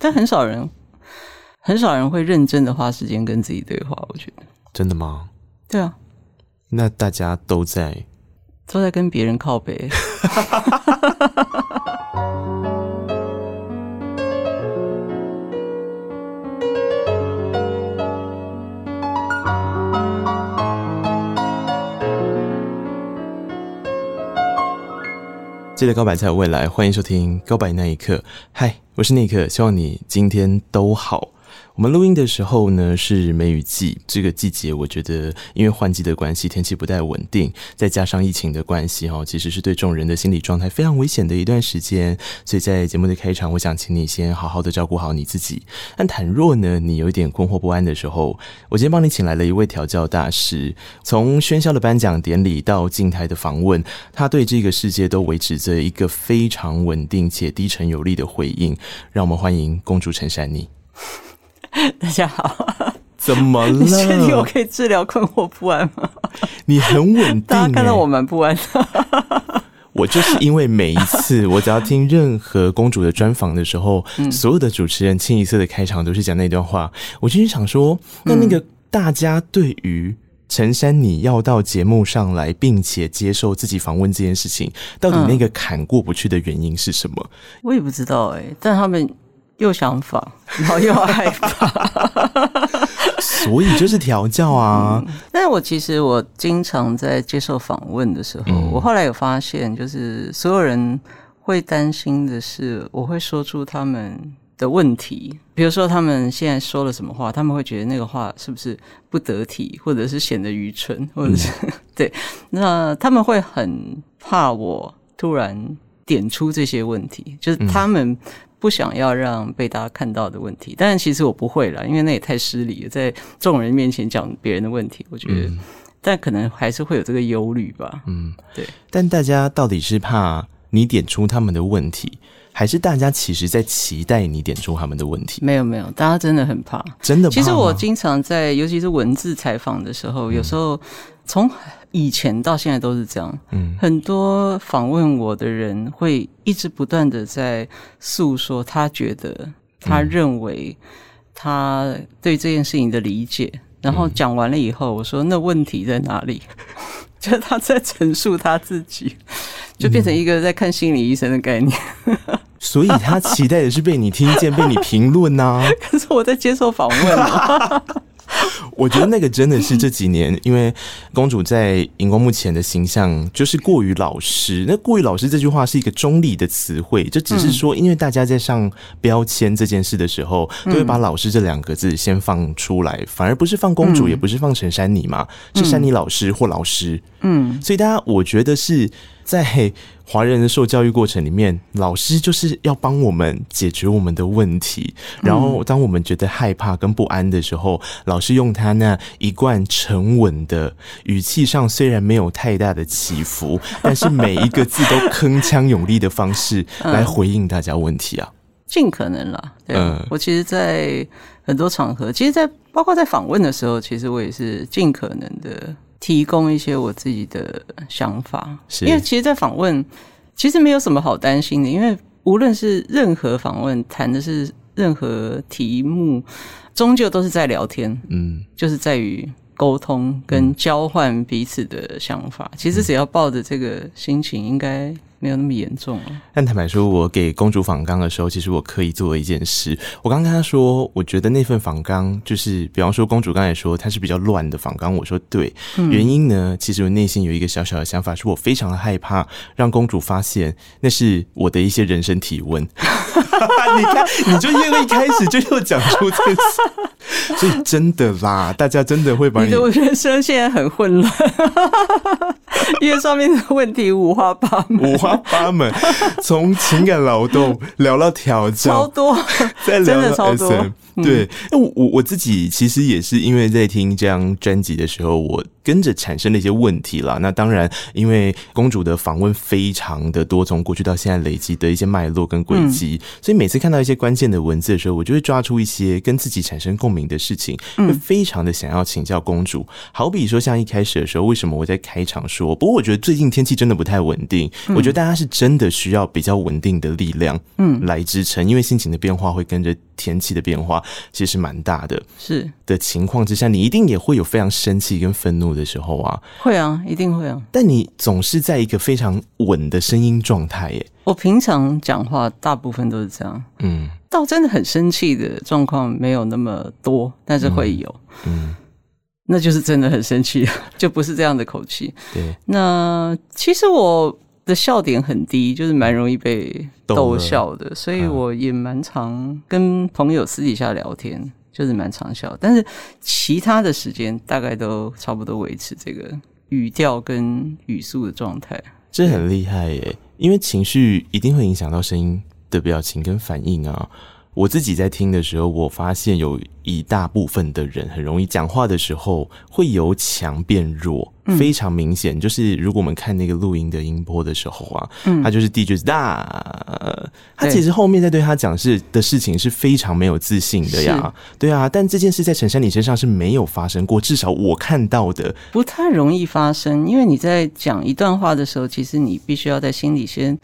但很少人，很少人会认真的花时间跟自己对话。我觉得，真的吗？对啊，那大家都在都在跟别人靠北。记得告白才有未来，欢迎收听《告白那一刻》。嗨，我是尼克，希望你今天都好。我们录音的时候呢，是梅雨季，这个季节我觉得因为换季的关系，天气不太稳定，再加上疫情的关系哈，其实是对众人的心理状态非常危险的一段时间。所以在节目的开场，我想请你先好好的照顾好你自己。但倘若呢，你有一点困惑不安的时候，我今天帮你请来了一位调教大师，从喧嚣的颁奖典礼到静态的访问，他对这个世界都维持着一个非常稳定且低沉有力的回应。让我们欢迎公主陈珊妮。大家好，怎么了？你确定我可以治疗困惑不安吗？你很稳定，大家看到我蛮不安的。我就是因为每一次 我只要听任何公主的专访的时候，嗯、所有的主持人清一色的开场都是讲那段话，我就是想说，那那个大家对于陈珊你要到节目上来，并且接受自己访问这件事情，到底那个坎过不去的原因是什么？嗯、我也不知道哎、欸，但他们。又想仿，然后又害怕，所以就是调教啊。嗯、但是我其实我经常在接受访问的时候，嗯、我后来有发现，就是所有人会担心的是，我会说出他们的问题。比如说，他们现在说了什么话，他们会觉得那个话是不是不得体，或者是显得愚蠢，或者是、嗯、对。那他们会很怕我突然点出这些问题，就是他们。不想要让被大家看到的问题，但是其实我不会啦，因为那也太失礼了，在众人面前讲别人的问题，我觉得，嗯、但可能还是会有这个忧虑吧。嗯，对。但大家到底是怕你点出他们的问题，还是大家其实在期待你点出他们的问题？没有没有，大家真的很怕，真的怕。其实我经常在，尤其是文字采访的时候，有时候从。以前到现在都是这样，嗯，很多访问我的人会一直不断的在诉说他觉得、他认为他对这件事情的理解，然后讲完了以后，我说那问题在哪里？就是他在陈述他自己，就变成一个在看心理医生的概念。所以他期待的是被你听见、被你评论呐。可是我在接受访问啊。我觉得那个真的是这几年，因为公主在荧光幕前的形象就是过于老实。那过于老实这句话是一个中立的词汇，就只是说，因为大家在上标签这件事的时候，都会把老师这两个字先放出来，反而不是放公主，也不是放陈珊妮嘛，是珊妮老师或老师。嗯，所以大家我觉得是在。华人的受教育过程里面，老师就是要帮我们解决我们的问题。然后，当我们觉得害怕跟不安的时候，老师用他那一贯沉稳的语气上，虽然没有太大的起伏，但是每一个字都铿锵有力的方式来回应大家问题啊。尽可能啦。对，我其实，在很多场合，其实，在包括在访问的时候，其实我也是尽可能的。提供一些我自己的想法，是因为其实，在访问其实没有什么好担心的，因为无论是任何访问，谈的是任何题目，终究都是在聊天，嗯，就是在于沟通跟交换彼此的想法。其实只要抱着这个心情，应该。没有那么严重啊。但坦白说，我给公主访纲的时候，其实我刻意做了一件事。我刚跟她说，我觉得那份访纲就是，比方说公主刚才说她是比较乱的访纲，我说对，原因呢，其实我内心有一个小小的想法，是我非常的害怕让公主发现那是我的一些人生体温。你看，你就因为一开始就又讲出这件事。所以真的啦，大家真的会把你，你的人生现在很混乱，因为上面的问题五花八门，五花八门，从情感劳动聊到调教，超多，再聊到 SM。对，那我我我自己其实也是因为在听这张专辑的时候，我跟着产生了一些问题啦。那当然，因为公主的访问非常的多，从过去到现在累积的一些脉络跟轨迹，嗯、所以每次看到一些关键的文字的时候，我就会抓出一些跟自己产生共鸣的事情，会非常的想要请教公主。好比说，像一开始的时候，为什么我在开场说？不过我觉得最近天气真的不太稳定，我觉得大家是真的需要比较稳定的力量，嗯，来支撑，因为心情的变化会跟着天气的变化。其实蛮大的，是的情况之下，你一定也会有非常生气跟愤怒的时候啊。会啊，一定会啊。但你总是在一个非常稳的声音状态耶。我平常讲话大部分都是这样，嗯，到真的很生气的状况没有那么多，但是会有，嗯，嗯，那就是真的很生气，就不是这样的口气。对，那其实我。的笑点很低，就是蛮容易被逗笑的，所以我也蛮常跟朋友私底下聊天，就是蛮常笑。但是其他的时间大概都差不多维持这个语调跟语速的状态，这很厉害耶！因为情绪一定会影响到声音的表情跟反应啊。我自己在听的时候，我发现有一大部分的人很容易讲话的时候会由强变弱，嗯、非常明显。就是如果我们看那个录音的音波的时候啊，嗯，他就是第一句是大，他其实后面在对他讲事的事情是非常没有自信的呀，对啊。但这件事在陈珊妮身上是没有发生过，至少我看到的不太容易发生，因为你在讲一段话的时候，其实你必须要在心里先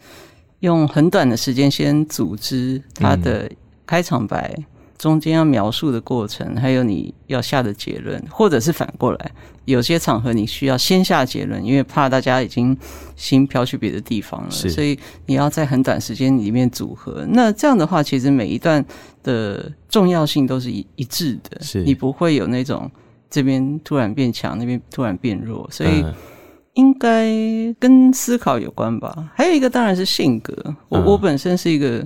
用很短的时间先组织他的、嗯。开场白中间要描述的过程，还有你要下的结论，或者是反过来，有些场合你需要先下结论，因为怕大家已经心飘去别的地方了，所以你要在很短时间里面组合。那这样的话，其实每一段的重要性都是一一致的，你不会有那种这边突然变强，那边突然变弱，所以应该跟思考有关吧。还有一个当然是性格，我我本身是一个。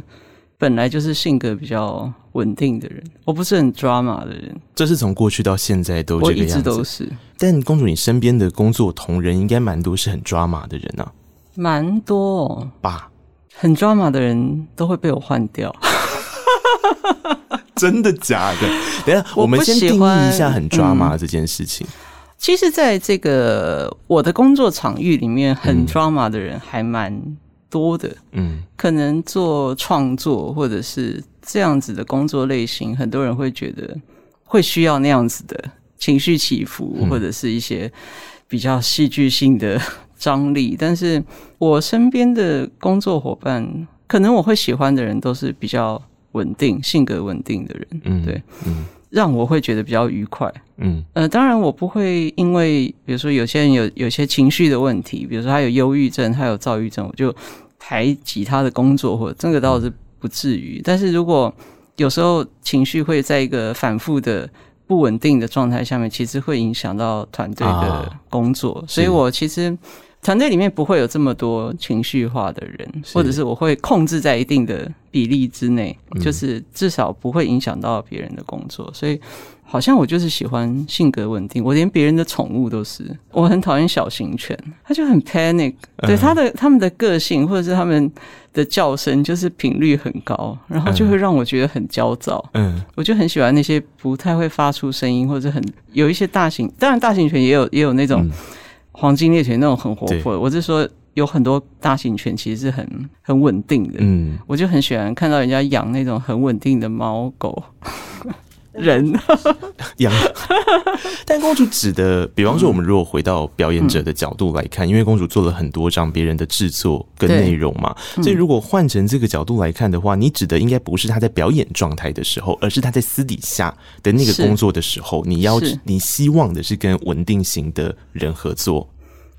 本来就是性格比较稳定的人，我不是很 drama 的人。这是从过去到现在都这个样子，我一直都是。但公主，你身边的工作同仁应该蛮多是很 drama 的人啊，蛮多哦。吧，很 drama 的人都会被我换掉。真的假的？等一下，我们先定义一下很 drama 这件事情。嗯，其实，在这个我的工作场域里面，很 drama 的人还蛮多的，嗯，可能做创作或者是这样子的工作类型，很多人会觉得会需要那样子的情绪起伏，或者是一些比较戏剧性的张力。但是我身边的工作伙伴，可能我会喜欢的人都是比较稳定、性格稳定的人，嗯，对，嗯，让我会觉得比较愉快，嗯，呃，当然我不会因为比如说有些人有有些情绪的问题，比如说他有忧郁症，他有躁郁症，我就。排挤他的工作，或者这个倒是不至于。但是如果有时候情绪会在一个反复的不稳定的状态下面，其实会影响到团队的工作。啊、所以我其实团队里面不会有这么多情绪化的人，或者是我会控制在一定的比例之内，就是至少不会影响到别人的工作。所以。好像我就是喜欢性格稳定，我连别人的宠物都是。我很讨厌小型犬，它就很 panic，对它的他们的个性或者是他们的叫声就是频率很高，然后就会让我觉得很焦躁。嗯，我就很喜欢那些不太会发出声音或者很有一些大型，当然大型犬也有也有那种黄金猎犬那种很活泼。我是说有很多大型犬其实是很很稳定的。嗯，我就很喜欢看到人家养那种很稳定的猫狗。人。养，但公主指的，比方说，我们如果回到表演者的角度来看，因为公主做了很多张别人的制作跟内容嘛，所以如果换成这个角度来看的话，你指的应该不是她在表演状态的时候，而是她在私底下的那个工作的时候，你要你希望的是跟稳定型的人合作。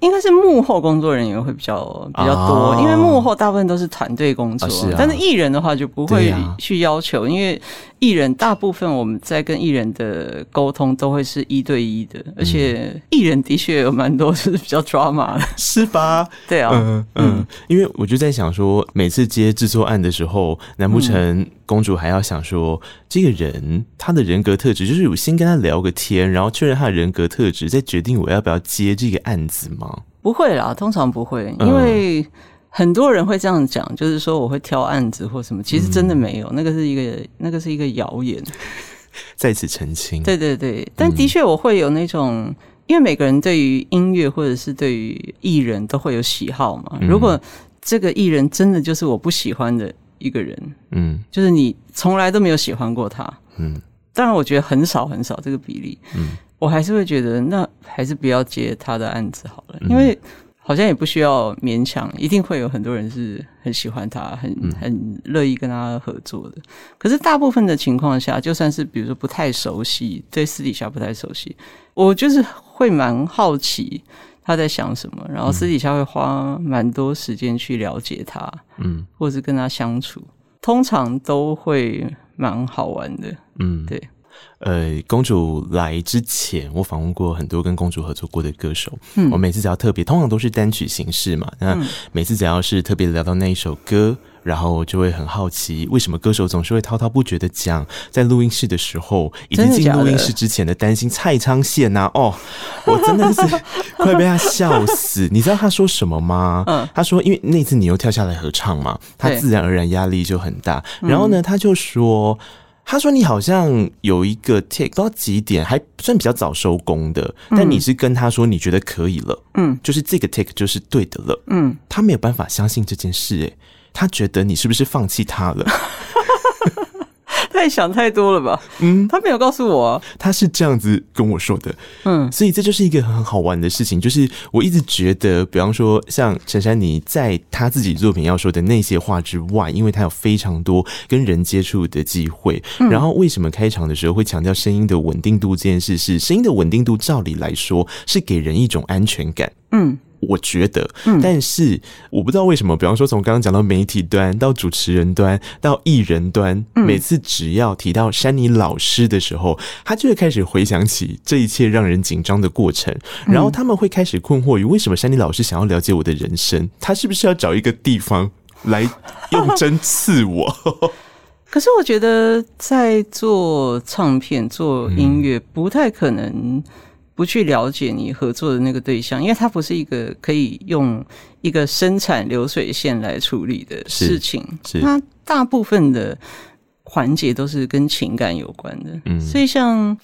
应该是幕后工作人员会比较比较多，因为幕后大部分都是团队工作，但是艺人的话就不会去要求，因为艺人大部分我们在跟艺人的沟通都会是一对一的，而且艺人的确有蛮多是比较 drama 的，是吧？对啊，嗯嗯，因为我就在想说，每次接制作案的时候，难不成公主还要想说，这个人他的人格特质，就是我先跟他聊个天，然后确认他的人格特质，再决定我要不要接这个案子吗？不会啦，通常不会，因为。很多人会这样讲，就是说我会挑案子或什么，其实真的没有，嗯、那个是一个那个是一个谣言，在此澄清。对对对，但的确我会有那种，嗯、因为每个人对于音乐或者是对于艺人都会有喜好嘛。嗯、如果这个艺人真的就是我不喜欢的一个人，嗯，就是你从来都没有喜欢过他，嗯，当然我觉得很少很少这个比例，嗯，我还是会觉得那还是不要接他的案子好了，因为。好像也不需要勉强，一定会有很多人是很喜欢他，很很乐意跟他合作的。可是大部分的情况下，就算是比如说不太熟悉，对私底下不太熟悉，我就是会蛮好奇他在想什么，然后私底下会花蛮多时间去了解他，嗯，或者是跟他相处，通常都会蛮好玩的，嗯，对。呃，公主来之前，我访问过很多跟公主合作过的歌手。嗯，我每次只要特别，通常都是单曲形式嘛。那每次只要是特别聊到那一首歌，然后就会很好奇，为什么歌手总是会滔滔不绝的讲，在录音室的时候，以及进录音室之前的担心蔡昌宪呐。哦，我真的是快被他笑死。你知道他说什么吗？嗯，他说，因为那次你又跳下来合唱嘛，他自然而然压力就很大。然后呢，他就说。他说：“你好像有一个 take 到几点，还算比较早收工的，但你是跟他说你觉得可以了，嗯，就是这个 take 就是对的了，嗯，他没有办法相信这件事，诶，他觉得你是不是放弃他了？” 太想太多了吧？嗯，他没有告诉我啊，他是这样子跟我说的。嗯，所以这就是一个很好玩的事情，就是我一直觉得，比方说像陈珊妮在他自己作品要说的那些话之外，因为他有非常多跟人接触的机会。嗯，然后为什么开场的时候会强调声音的稳定度这件事？是声音的稳定度，照理来说是给人一种安全感。嗯。我觉得，但是我不知道为什么，比方说从刚刚讲到媒体端到主持人端到艺人端，每次只要提到珊妮老师的时候，他就会开始回想起这一切让人紧张的过程，然后他们会开始困惑于为什么珊妮老师想要了解我的人生，他是不是要找一个地方来用针刺我？可是我觉得在做唱片、做音乐不太可能。不去了解你合作的那个对象，因为它不是一个可以用一个生产流水线来处理的事情。是，是它大部分的环节都是跟情感有关的。嗯，所以像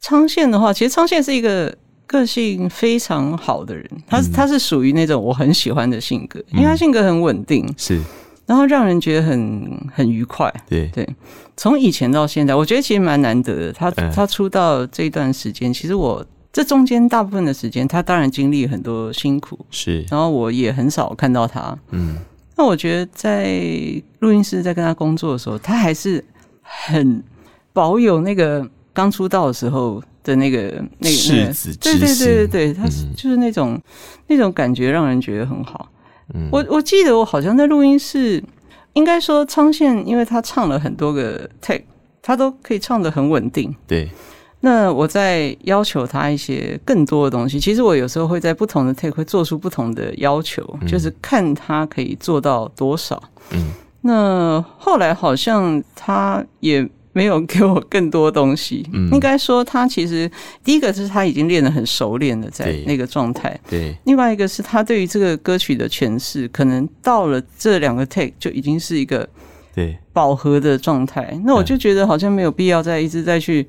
昌宪的话，其实昌宪是一个个性非常好的人，他他是属于那种我很喜欢的性格，因为他性格很稳定，是，然后让人觉得很很愉快。对对，从以前到现在，我觉得其实蛮难得的。他他出道这段时间，其实我。这中间大部分的时间，他当然经历很多辛苦，是。然后我也很少看到他，嗯。那我觉得在录音室在跟他工作的时候，他还是很保有那个刚出道的时候的那个那个赤对对对对对，他是就是那种、嗯、那种感觉，让人觉得很好。嗯。我我记得我好像在录音室，应该说昌宪，因为他唱了很多个 take，他都可以唱得很稳定，对。那我在要求他一些更多的东西，其实我有时候会在不同的 take 会做出不同的要求，嗯、就是看他可以做到多少。嗯，那后来好像他也没有给我更多东西。嗯，应该说他其实第一个是他已经练得很熟练了在那个状态。对，另外一个是他对于这个歌曲的诠释，可能到了这两个 take 就已经是一个对饱和的状态。那我就觉得好像没有必要再一直再去。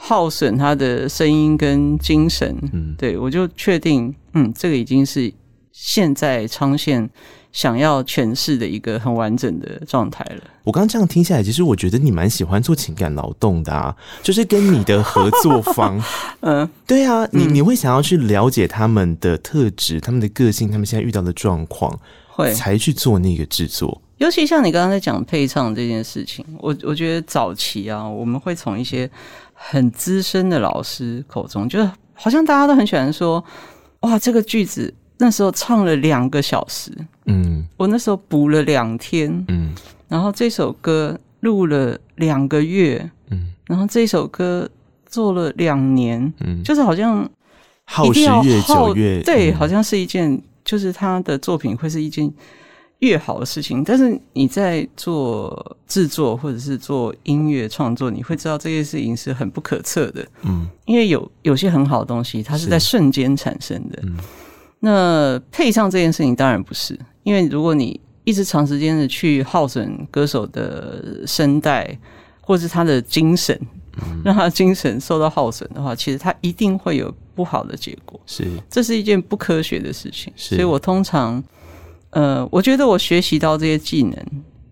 耗损他的声音跟精神，嗯，对，我就确定，嗯，这个已经是现在昌宪想要诠释的一个很完整的状态了。我刚刚这样听下来，其实我觉得你蛮喜欢做情感劳动的啊，就是跟你的合作方，嗯，对啊，你你会想要去了解他们的特质、他们的个性、他们现在遇到的状况，会才去做那个制作。尤其像你刚刚在讲配唱这件事情，我我觉得早期啊，我们会从一些。很资深的老师口中，就是好像大家都很喜欢说，哇，这个句子那时候唱了两个小时，嗯，我那时候补了两天，嗯，然后这首歌录了两个月，嗯。然后这首歌做了两年，嗯，就是好像耗时越久越对，嗯。好像是一件，就是他的作品会是一件越好的事情。但是你在做制作或者是做音乐创作，你会知道这件事情是很不可测的，嗯因为有有些很好的东西，它是在瞬间产生的。嗯那配上这件事情当然不是，因为如果你一直长时间的去耗损歌手的声带，或是他的精神，让他的精神受到耗损的话，其实他一定会有不好的结果。是这是一件不科学的事情，是所以我通常，呃，我觉得我学习到这些技能，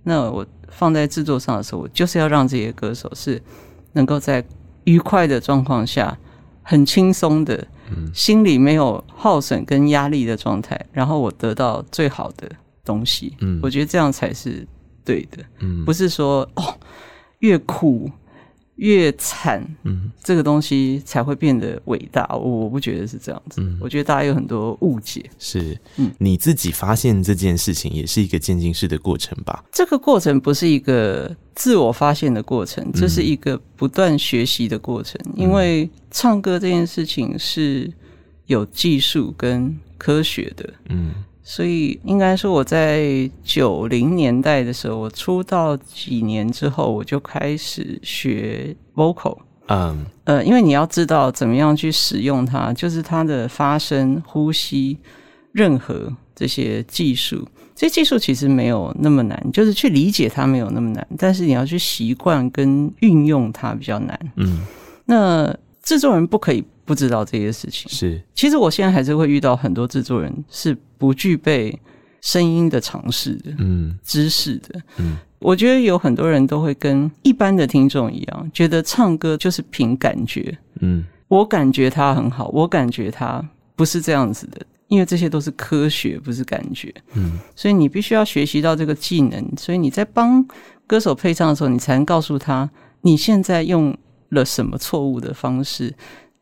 那我放在制作上的时候，我就是要让这些歌手是能够在愉快的状况下，很轻松的，心里没有耗损跟压力的状态，然后我得到最好的东西。嗯。我觉得这样才是对的，嗯。不是说哦越苦越惨，嗯。这个东西才会变得伟大。我我不觉得是这样子，嗯。我觉得大家有很多误解。是，嗯。你自己发现这件事情也是一个渐进式的过程吧？这个过程不是一个自我发现的过程，这是一个不断学习的过程。因为唱歌这件事情是有技术跟科学的，嗯所以应该说我在九零年代的时候，我出道几年之后，我就开始学 vocal。嗯呃，因为你要知道怎么样去使用它，就是它的发声、呼吸，任何这些技术，这些技术其实没有那么难，就是去理解它没有那么难，但是你要去习惯跟运用它比较难。嗯，那制作人不可以不知道这些事情。是其实我现在还是会遇到很多制作人是不具备声音的常识的。嗯知识的，嗯，我觉得有很多人都会跟一般的听众一样，觉得唱歌就是凭感觉。嗯我感觉他很好，我感觉他不是这样子的，因为这些都是科学，不是感觉。嗯所以你必须要学习到这个技能，所以你在帮歌手配唱的时候，你才能告诉他你现在用了什么错误的方式，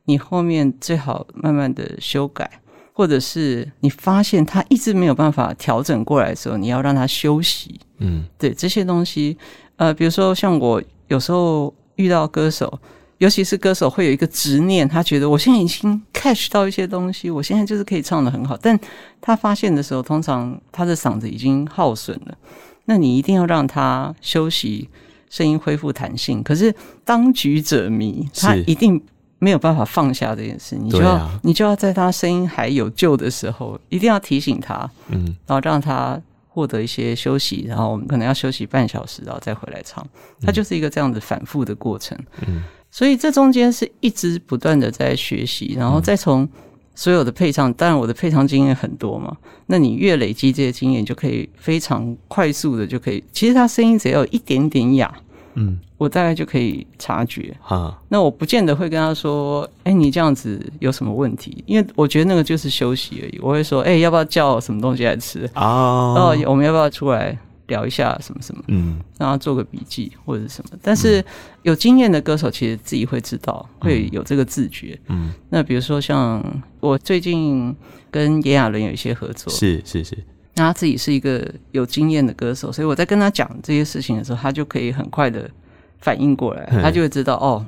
你后面最好慢慢的修改，或者是你发现他一直没有办法调整过来的时候，你要让他休息。嗯对这些东西，呃，比如说像我有时候遇到歌手，尤其是歌手会有一个执念，他觉得我现在已经 catch 到一些东西，我现在就是可以唱得很好，但他发现的时候，通常他的嗓子已经耗损了，那你一定要让他休息，声音恢复弹性。可是当局者迷，他一定没有办法放下这件事，你就要、啊你就要在他声音还有救的时候，一定要提醒他。嗯然后让他获得一些休息，然后我们可能要休息半小时，然后再回来唱。它就是一个这样子反复的过程。嗯，所以这中间是一直不断的在学习，然后再从所有的配唱，当然我的配唱经验很多嘛，那你越累积这些经验，就可以非常快速的就可以。其实他声音只要有一点点哑，嗯，我大概就可以察觉。哈，那我不见得会跟他说：“哎、你这样子有什么问题？”因为我觉得那个就是休息而已。我会说：“哎、要不要叫什么东西来吃？”哦哦，我们要不要出来聊一下什么什么？嗯让他做个笔记或者是什么？但是有经验的歌手其实自己会知道，会有这个自觉。嗯，那比如说像我最近跟炎亚纶有一些合作，是是是，那他自己是一个有经验的歌手，所以我在跟他讲这些事情的时候，他就可以很快的反应过来，嗯他就会知道哦，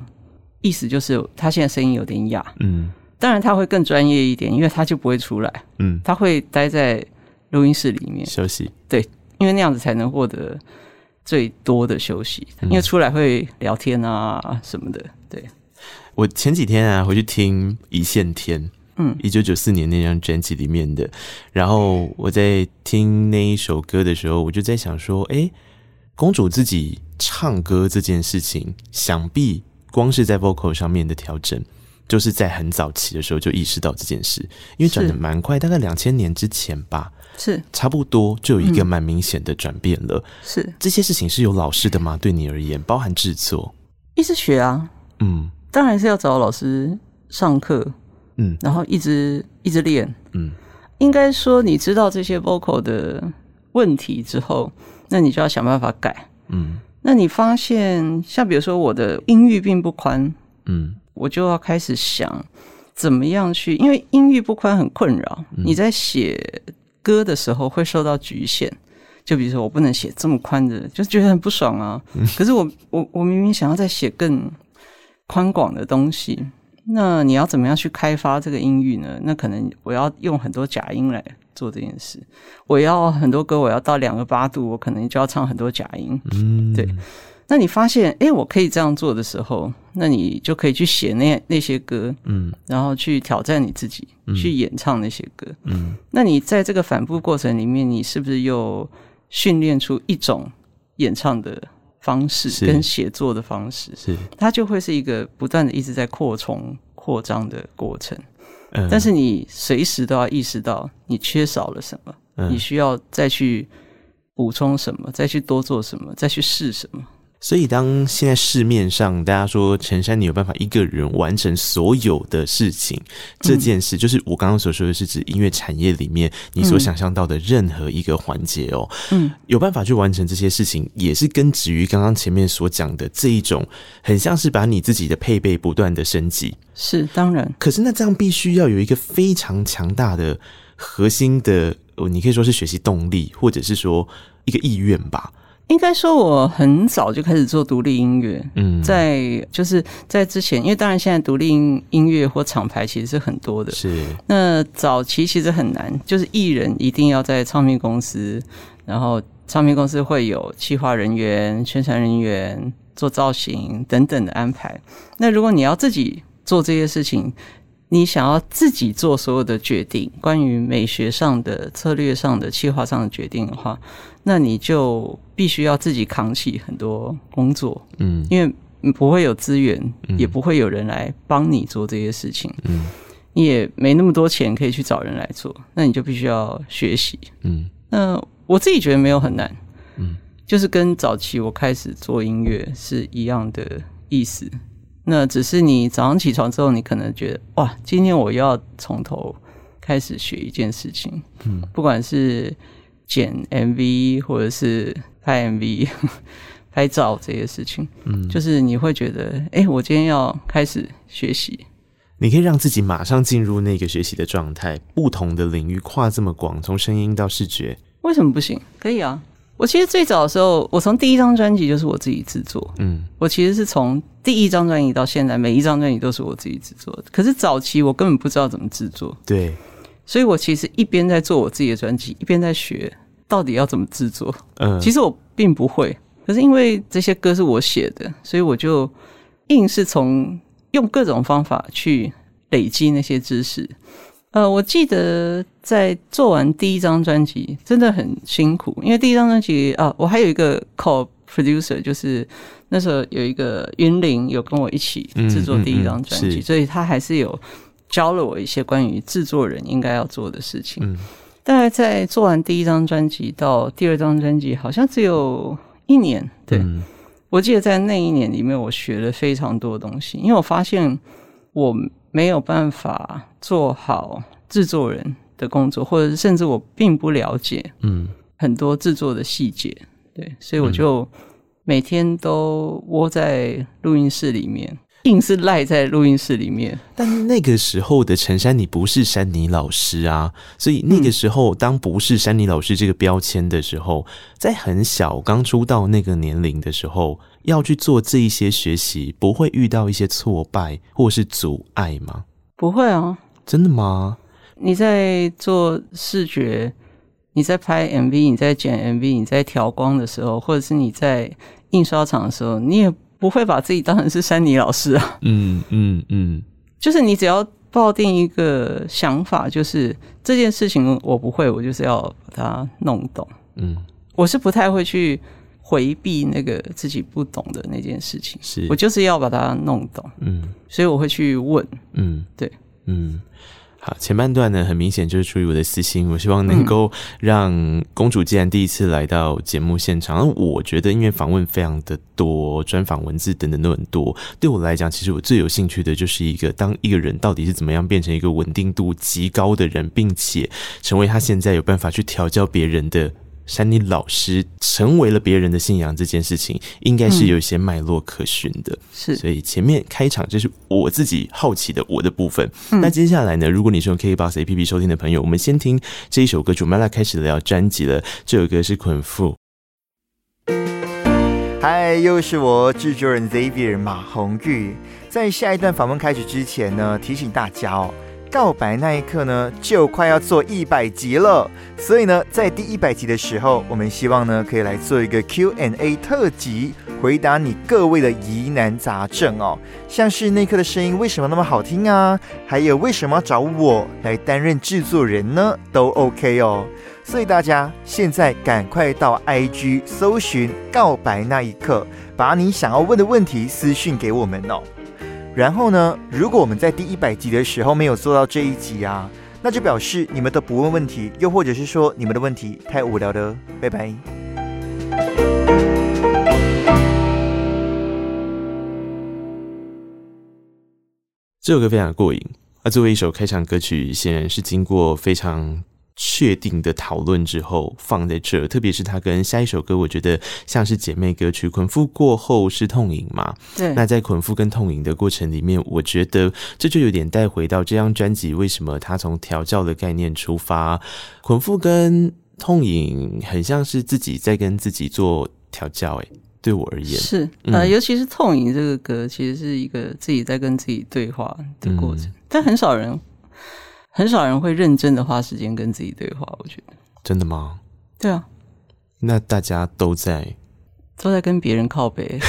意思就是他现在声音有点哑。嗯当然他会更专业一点，因为他就不会出来，嗯，他会待在录音室里面。休息，对因为那样子才能获得最多的休息，因为出来会聊天啊什么的。对，我前几天啊回去听《一线天》，嗯。一九九四年那张专辑里面的，然后我在听那一首歌的时候，我就在想说，诶，公主自己唱歌这件事情，想必光是在 vocal 上面的调整，就是在很早期的时候就意识到这件事，因为转的蛮快，大概两千年之前吧，是。差不多就有一个蛮明显的转变了。是，这些事情是有老师的吗？对你而言，包含制作，一直学啊，嗯。当然是要找老师上课，嗯然后一直一直练。嗯应该说，你知道这些 vocal 的问题之后，那你就要想办法改。嗯那你发现，像比如说我的音域并不宽，嗯我就要开始想怎么样去，因为音域不宽很困扰。你在写歌的时候会受到局限，就比如说我不能写这么宽的，就觉得很不爽啊。可是我我我明明想要再写更宽广的东西。那你要怎么样去开发这个音域呢？那可能我要用很多假音来做这件事。我要很多歌，我要到两个八度，我可能就要唱很多假音。嗯，对。那你发现，哎，我可以这样做的时候，那你就可以去写那那些歌，嗯，然后去挑战你自己，嗯，去演唱那些歌，嗯。那你在这个反复过程里面，你是不是又训练出一种演唱的方式跟写作的方式？是，它就会是一个不断的一直在扩充、扩张的过程。嗯，但是你随时都要意识到你缺少了什么，嗯，你需要再去补充什么，再去多做什么，再去试什么。所以，当现在市面上大家说陈珊你有办法一个人完成所有的事情，这件事就是我刚刚所说的是指音乐产业里面你所想象到的任何一个环节哦。嗯，有办法去完成这些事情，也是根植于刚刚前面所讲的这一种，很像是把你自己的配备不断的升级。是当然，可是那这样必须要有一个非常强大的核心的，你可以说是学习动力，或者是说一个意愿吧。应该说，我很早就开始做独立音乐。嗯，在就是在之前，因为当然现在独立音音乐或厂牌其实是很多的。是。那早期其实很难，就是艺人一定要在唱片公司，然后唱片公司会有企划人员、宣传人员、做造型等等的安排。那如果你要自己做这些事情，你想要自己做所有的决定，关于美学上的、策略上的、计划上的决定的话，那你就必须要自己扛起很多工作，嗯，因为不会有资源，嗯，也不会有人来帮你做这些事情，嗯，你也没那么多钱可以去找人来做，那你就必须要学习，嗯，那我自己觉得没有很难，嗯，就是跟早期我开始做音乐是一样的意思。那只是你早上起床之后，你可能觉得哇，今天我又要从头开始学一件事情。嗯，不管是剪 MV 或者是拍 MV、拍照这些事情，嗯，就是你会觉得，哎，我今天要开始学习。你可以让自己马上进入那个学习的状态，不同的领域跨这么广，从声音到视觉，为什么不行？可以啊。我其实最早的时候，我从第一张专辑就是我自己制作。嗯，我其实是从第一张专辑到现在，每一张专辑都是我自己制作的。可是早期我根本不知道怎么制作。对，所以我其实一边在做我自己的专辑，一边在学到底要怎么制作。嗯，其实我并不会，可是因为这些歌是我写的，所以我就硬是从用各种方法去累积那些知识。呃，我记得在做完第一张专辑真的很辛苦，因为第一张专辑啊，我还有一个 co-producer，就是那时候有一个云林有跟我一起制作第一张专辑，嗯嗯嗯，所以他还是有教了我一些关于制作人应该要做的事情。嗯，大概在做完第一张专辑到第二张专辑，好像只有一年。对，嗯，我记得在那一年里面，我学了非常多的东西，因为我发现我。没有办法做好制作人的工作，或者甚至我并不了解，嗯，很多制作的细节，对，所以我就每天都窝在录音室里面，硬是赖在录音室里面。但那个时候的陈珊妮不是珊妮老师啊，所以那个时候当不是珊妮老师这个标签的时候，在很小刚出道那个年龄的时候。要去做这一些学习，不会遇到一些挫败或是阻碍吗？不会啊，真的吗？你在做视觉，你在拍 MV，你在剪 MV，你在调光的时候，或者是你在印刷厂的时候，你也不会把自己当成是珊妮老师啊。嗯嗯嗯，就是你只要抱定一个想法，就是这件事情我不会，我就是要把它弄懂。嗯，我是不太会去。回避那个自己不懂的那件事情，是我就是要把它弄懂，嗯，所以我会去问，嗯，对，嗯，好，前半段呢，很明显就是出于我的私心，我希望能够让公主既然第一次来到节目现场，嗯，我觉得因为访问非常的多，专访文字等等都很多，对我来讲，其实我最有兴趣的就是一个，当一个人到底是怎么样变成一个稳定度极高的人，并且成为他现在有办法去调教别人的。珊妮老师成为了别人的信仰这件事情，应该是有一些脉络可循的。嗯、是，所以前面开场就是我自己好奇的我的部分。嗯、那接下来呢，如果你是用 KKBOX APP 收听的朋友，我们先听这一首歌，准备来开始聊专辑了。这首歌是《捆缚》。嗨，又是我制作人 Xavier 马红玉。在下一段访问开始之前呢，提醒大家哦。告白那一刻呢，就快要做一百集了，所以呢，在第一百集的时候，我们希望呢，可以来做一个 Q&A 特辑，回答你各位的疑难杂症哦，像是那刻的声音为什么那么好听啊，还有为什么要找我来担任制作人呢，都 OK 哦。所以大家现在赶快到 IG 搜寻告白那一刻，把你想要问的问题私讯给我们哦。然后呢，如果我们在第一百集的时候没有做到这一集啊，那就表示你们都不问问题，又或者是说你们的问题太无聊了。拜拜。这首歌非常过瘾，那作为一首开场歌曲，显然是经过非常。确定的讨论之后放在这儿，特别是他跟下一首歌，我觉得像是姐妹歌曲。捆缚过后是痛饮嘛？对。那在捆缚跟痛饮的过程里面，我觉得这就有点带回到这张专辑，为什么他从调教的概念出发？捆缚跟痛饮很像是自己在跟自己做调教，哎，对我而言是呃，尤其是痛饮这个歌，其实是一个自己在跟自己对话的过程，嗯、但很少人。很少人会认真的花时间跟自己对话，我觉得。真的吗？对啊。那大家都在都在跟别人靠背，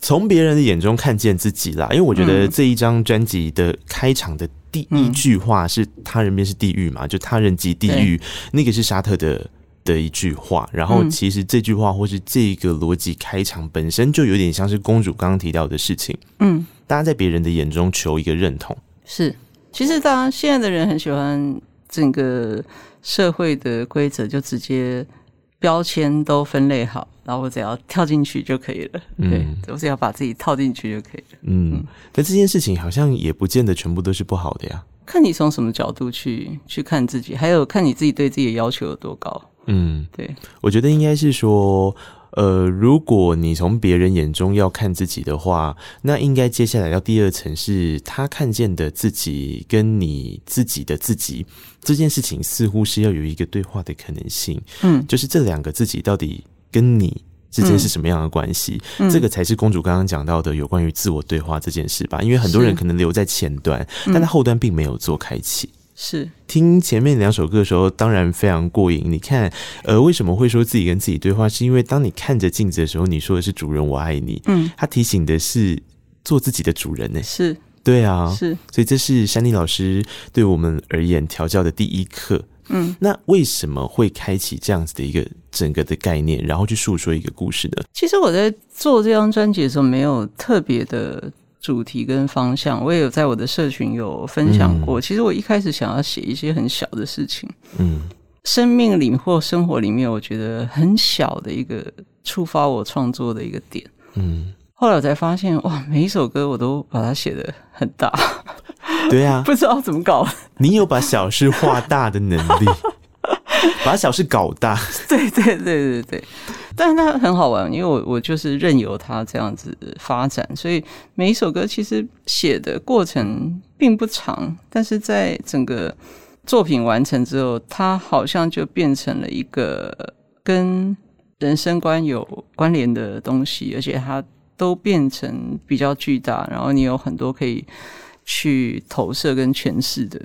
从别人的眼中看见自己啦。因为我觉得这一张专辑的开场的第一句话是“他人便是地狱”嘛，就“他人即地狱”，那个是沙特的。的一句话，然后其实这句话或是这个逻辑开场本身就有点像是公主刚刚提到的事情。嗯，大家在别人的眼中求一个认同，是。其实大家现在的人很喜欢整个社会的规则，就直接标签都分类好，然后我只要跳进去就可以了。对，我只要把自己套进去就可以了。嗯，但这件事情好像也不见得全部都是不好的呀。看你从什么角度去去看自己，还有看你自己对自己的要求有多高。嗯，对，我觉得应该是说，呃，如果你从别人眼中要看自己的话，那应该接下来要第二层是他看见的自己跟你自己的自己这件事情，似乎是要有一个对话的可能性。嗯，就是这两个自己到底跟你之间是什么样的关系？嗯，这个才是公主刚刚讲到的有关于自我对话这件事吧？因为很多人可能留在前端，但他后端并没有做开启。是听前面两首歌的时候，当然非常过瘾。你看，呃，为什么会说自己跟自己对话？是因为当你看着镜子的时候，你说的是“主人，我爱你”。嗯，他提醒的是做自己的主人呢。是，对啊，是。所以这是珊妮老师对我们而言调教的第一课。嗯，那为什么会开启这样子的一个整个的概念，然后去诉说一个故事呢？其实我在做这张专辑的时候，没有特别的。主题跟方向，我也有在我的社群有分享过。嗯、其实我一开始想要写一些很小的事情，嗯，生命里或生活里面，我觉得很小的一个触发我创作的一个点，嗯。后来我才发现，哇，每一首歌我都把它写的很大，对啊，不知道怎么搞。你有把小事画大的能力。把小事搞大，对对对对对，但是它很好玩，因为我我就是任由它这样子发展，所以每一首歌其实写的过程并不长，但是在整个作品完成之后，它好像就变成了一个跟人生观有关联的东西，而且它都变成比较巨大，然后你有很多可以去投射跟诠释的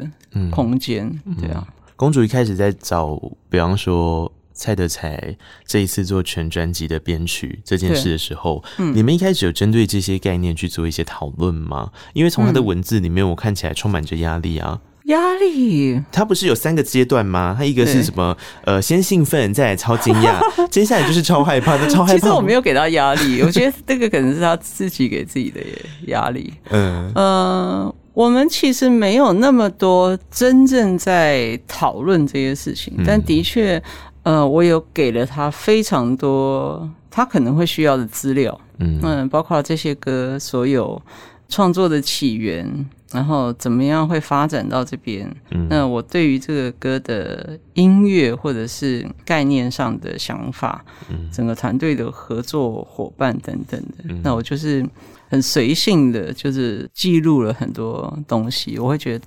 空间，嗯、对啊。公主一开始在找，比方说蔡德才这一次做全专辑的编曲这件事的时候，嗯，你们一开始有针对这些概念去做一些讨论吗？因为从他的文字里面，我看起来充满着压力啊，压力。他不是有三个阶段吗？他一个是什么？呃，先兴奋，再来超惊讶，接下来就是超害怕。那超害怕，其实我没有给他压力，我觉得这个可能是他自己给自己的压力。嗯嗯。呃我们其实没有那么多真正在讨论这些事情，但的确，呃，我有给了他非常多他可能会需要的资料，嗯，包括这些歌所有创作的起源，然后怎么样会发展到这边，那我对于这个歌的音乐或者是概念上的想法，整个团队的合作伙伴等等的，那我就是。很随性的，就是记录了很多东西。我会觉得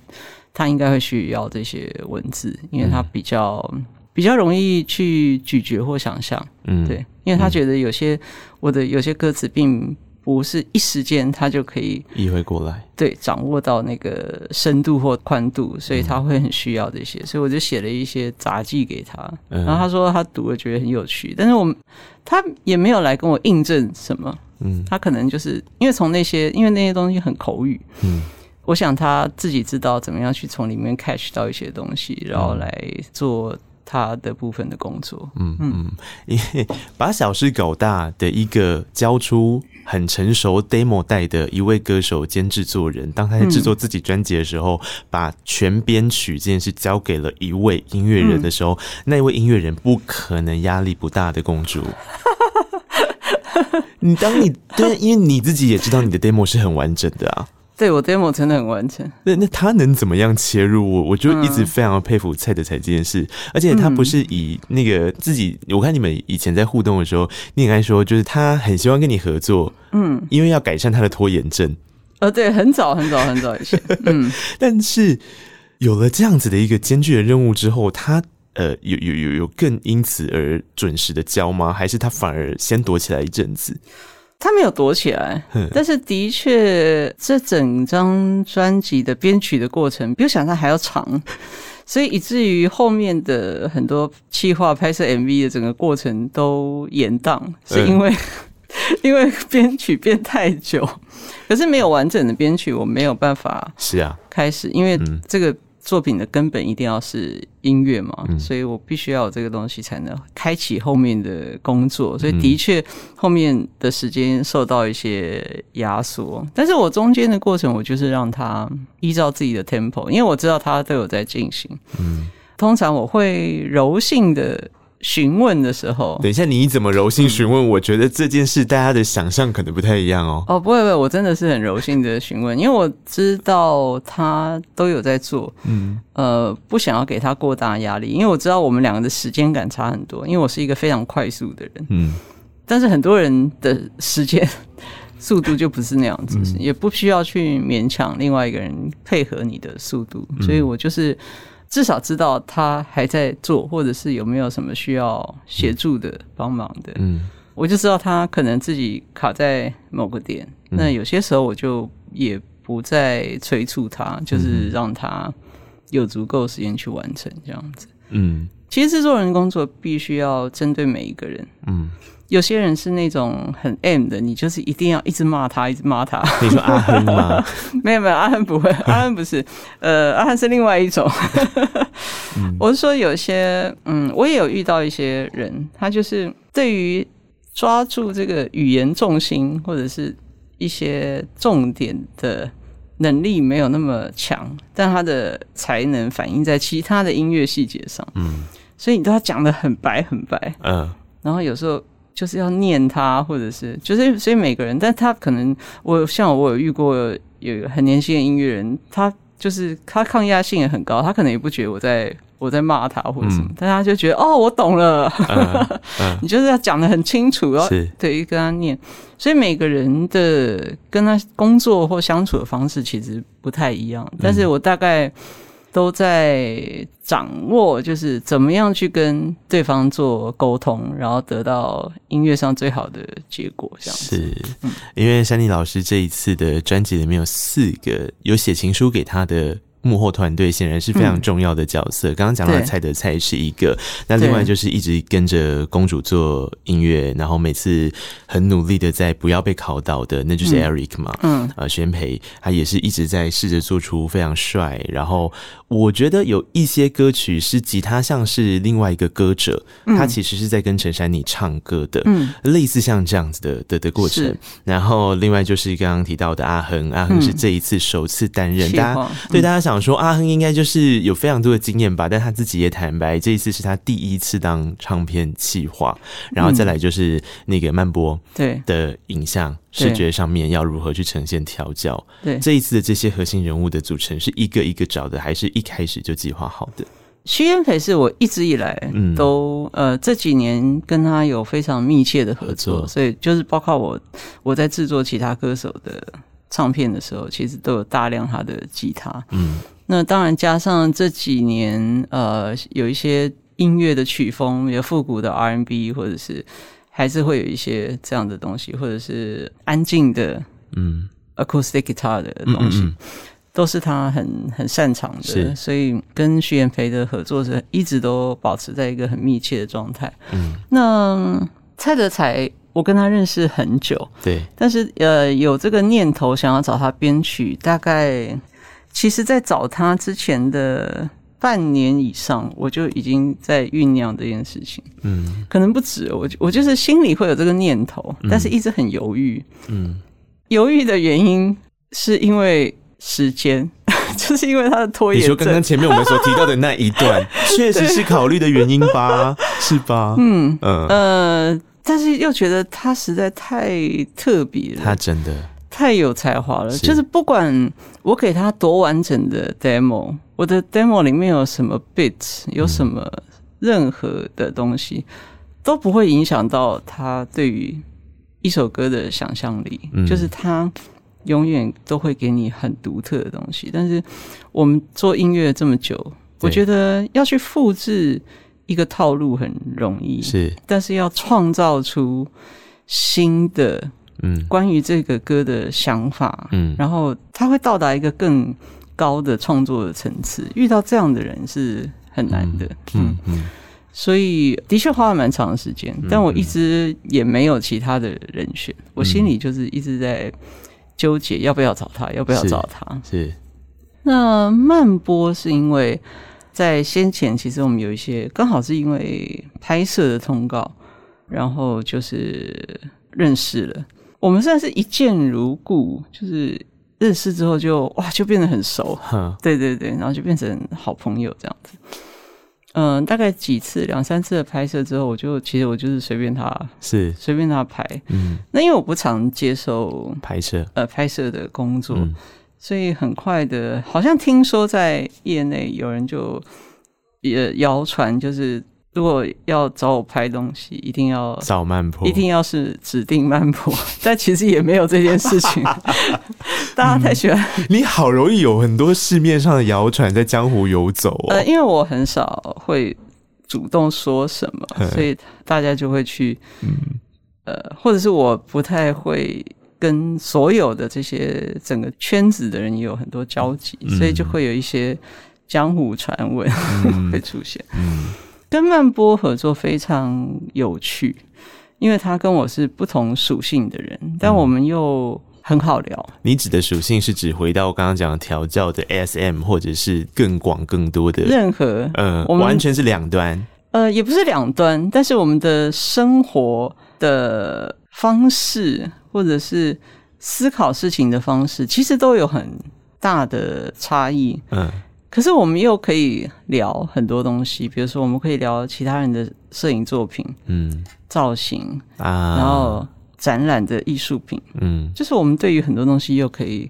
他应该会需要这些文字，因为他比较比较容易去咀嚼或想象，嗯，对，因为他觉得有些我的有些歌词并不是一时间他就可以意会过来，对，掌握到那个深度或宽度，所以他会很需要这些，所以我就写了一些杂技给他，然后他说他读了觉得很有趣，但是我们他也没有来跟我印证什么，嗯，他可能就是因为从那些因为那些东西很口语，嗯。我想他自己知道怎么样去从里面 catch 到一些东西，然后来做他的部分的工作。嗯嗯，因为 把小事搞大的一个交出很成熟 demo 带的一位歌手兼制作人，当他在制作自己专辑的时候，嗯、把全编曲这件事交给了一位音乐人的时候，嗯、那位音乐人不可能压力不大的公主。你当你对，因为你自己也知道你的 demo 是很完整的啊。对，我 demo 真的很完整。那那他能怎么样切入我？我就一直非常佩服蔡德才这件事。而且他不是以那个自己，我看你们以前在互动的时候，你应该说就是他很希望跟你合作，嗯，因为要改善他的拖延症。呃，对，很早很早很早以前，嗯。但是有了这样子的一个艰巨的任务之后，他呃有有有有更因此而准时的交吗？还是他反而先躲起来一阵子？他没有躲起来，但是的确，这整张专辑的编曲的过程比我想象还要长，所以以至于后面的很多企划、拍摄 MV 的整个过程都延宕，是因为 因为编曲编太久，可是没有完整的编曲，我没有办法是啊。开始，因为这个。作品的根本一定要是音乐嘛，嗯、所以我必须要有这个东西才能开启后面的工作。所以的确，后面的时间受到一些压缩，嗯、但是我中间的过程，我就是让他依照自己的 tempo，因为我知道他都有在进行。嗯，通常我会柔性的。询问的时候，等一下，你怎么柔性询问？我觉得这件事大家的想象可能不太一样哦。哦，不会不会，我真的是很柔性的询问，因为我知道他都有在做，嗯，呃，不想要给他过大压力，因为我知道我们两个的时间感差很多，因为我是一个非常快速的人，嗯，但是很多人的时间速度就不是那样子，嗯、也不需要去勉强另外一个人配合你的速度，所以我就是。至少知道他还在做，或者是有没有什么需要协助的、帮忙的。嗯，我就知道他可能自己卡在某个点。嗯、那有些时候我就也不再催促他，就是让他有足够时间去完成这样子。嗯，其实制作人工作必须要针对每一个人。嗯。有些人是那种很 M 的，你就是一定要一直骂他，一直骂他。你说阿亨吗？没有没有，阿亨不会，阿亨不是，呃，阿亨是另外一种。嗯、我是说，有些嗯，我也有遇到一些人，他就是对于抓住这个语言重心或者是一些重点的能力没有那么强，但他的才能反映在其他的音乐细节上。嗯，所以你都要讲的很白很白。嗯，然后有时候。就是要念他，或者是就是，所以每个人，但他可能我像我有遇过有很年轻的音乐人，他就是他抗压性也很高，他可能也不觉得我在我在骂他或者什么，嗯、但他就觉得哦，我懂了，嗯嗯、你就是要讲的很清楚，然后对，跟他念，所以每个人的跟他工作或相处的方式其实不太一样，但是我大概。都在掌握，就是怎么样去跟对方做沟通，然后得到音乐上最好的结果。这样子是，因为珊妮老师这一次的专辑里面有四个有写情书给他的。幕后团队显然是非常重要的角色。刚刚讲到的蔡德蔡是一个，那另外就是一直跟着公主做音乐，然后每次很努力的在不要被考倒的，那就是 Eric 嘛。嗯，呃，宣培他也是一直在试着做出非常帅。然后我觉得有一些歌曲是吉他像是另外一个歌者，他其实是在跟陈珊妮唱歌的，嗯，类似像这样子的的的过程。然后另外就是刚刚提到的阿恒，阿恒是这一次首次担任，大家对大家想。说阿亨应该就是有非常多的经验吧，但他自己也坦白，这一次是他第一次当唱片企划，然后再来就是那个慢播对的影像视觉上面要如何去呈现调教。对这一次的这些核心人物的组成是一个一个找的，还是一开始就计划好的？徐妍培是我一直以来都、嗯、呃这几年跟他有非常密切的合作，合作所以就是包括我我在制作其他歌手的。唱片的时候，其实都有大量他的吉他。嗯，那当然加上这几年，呃，有一些音乐的曲风，有复古的 R&B，或者是还是会有一些这样的东西，或者是安静的嗯 acoustic guitar 的东西，嗯嗯嗯都是他很很擅长的。所以跟徐妍霏的合作是一直都保持在一个很密切的状态。嗯，那蔡德才，我跟他认识很久，对，但是呃，有这个念头想要找他编曲，大概其实在找他之前的。半年以上，我就已经在酝酿这件事情。嗯，可能不止，我我就是心里会有这个念头，但是一直很犹豫。嗯，犹豫的原因是因为时间，就是因为他的拖延。你说刚刚前面我们所提到的那一段，确实是考虑的原因吧？是吧？嗯嗯呃，但是又觉得他实在太特别了，他真的太有才华了。是就是不管我给他多完整的 demo。我的 demo 里面有什么 beat，有什么任何的东西都不会影响到他对于一首歌的想象力，嗯、就是他永远都会给你很独特的东西。但是我们做音乐这么久，我觉得要去复制一个套路很容易，是，但是要创造出新的嗯关于这个歌的想法，嗯，然后他会到达一个更。高的创作的层次，遇到这样的人是很难的。嗯嗯，嗯，所以的确花了蛮长的时间，但我一直也没有其他的人选，嗯、我心里就是一直在纠结要不要找他，要不要找他。是。是那慢波是因为在先前，其实我们有一些刚好是因为拍摄的通告，然后就是认识了。我们算是一见如故，就是。认识之后就哇，就变得很熟，呵对对对，然后就变成好朋友这样子。嗯、呃，大概几次两三次的拍摄之后，我就其实我就是随便他，是随便他拍。嗯，那因为我不常接受拍摄呃拍摄的工作，嗯、所以很快的，好像听说在业内有人就也谣传就是。如果要找我拍东西，一定要找慢坡，一定要是指定慢坡，但其实也没有这件事情。大家太喜欢、嗯、你，好容易有很多市面上的谣传在江湖游走哦。呃，因为我很少会主动说什么，所以大家就会去，嗯、呃，或者是我不太会跟所有的这些整个圈子的人也有很多交集，嗯、所以就会有一些江湖传闻、嗯、会出现。嗯。跟曼波合作非常有趣，因为他跟我是不同属性的人，但我们又很好聊。嗯、你指的属性是指回到我刚刚讲的调教的 SM，或者是更广更多的任何？呃，我们完全是两端。呃，也不是两端，但是我们的生活的方式，或者是思考事情的方式，其实都有很大的差异。嗯。可是我们又可以聊很多东西，比如说我们可以聊其他人的摄影作品，嗯，造型啊，然后展览的艺术品，嗯，就是我们对于很多东西又可以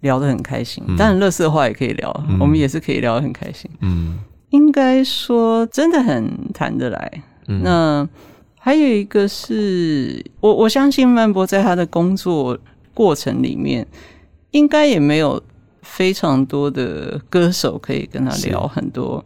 聊得很开心。嗯、当然，乐色话也可以聊，嗯、我们也是可以聊得很开心。嗯，应该说真的很谈得来。嗯、那还有一个是我我相信曼波在他的工作过程里面，应该也没有。非常多的歌手可以跟他聊很多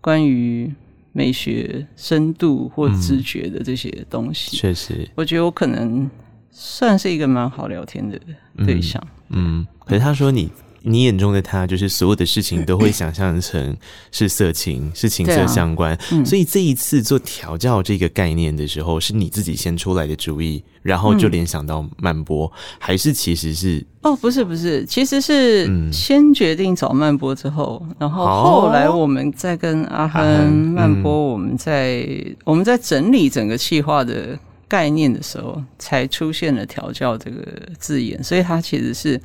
关于美学深度或直觉的这些东西。确实，我觉得我可能算是一个蛮好聊天的对象。嗯，嗯，可是他说你。你眼中的他，就是所有的事情都会想象成是色情，是情色相关。啊嗯、所以这一次做调教这个概念的时候，是你自己先出来的主意，然后就联想到慢波，嗯、还是其实是？哦，不是不是，其实是先决定找慢波之后，嗯、然后后来我们再跟阿亨、慢波，我们在、嗯、我们在整理整个企划的概念的时候，才出现了调教这个字眼，所以它其实是。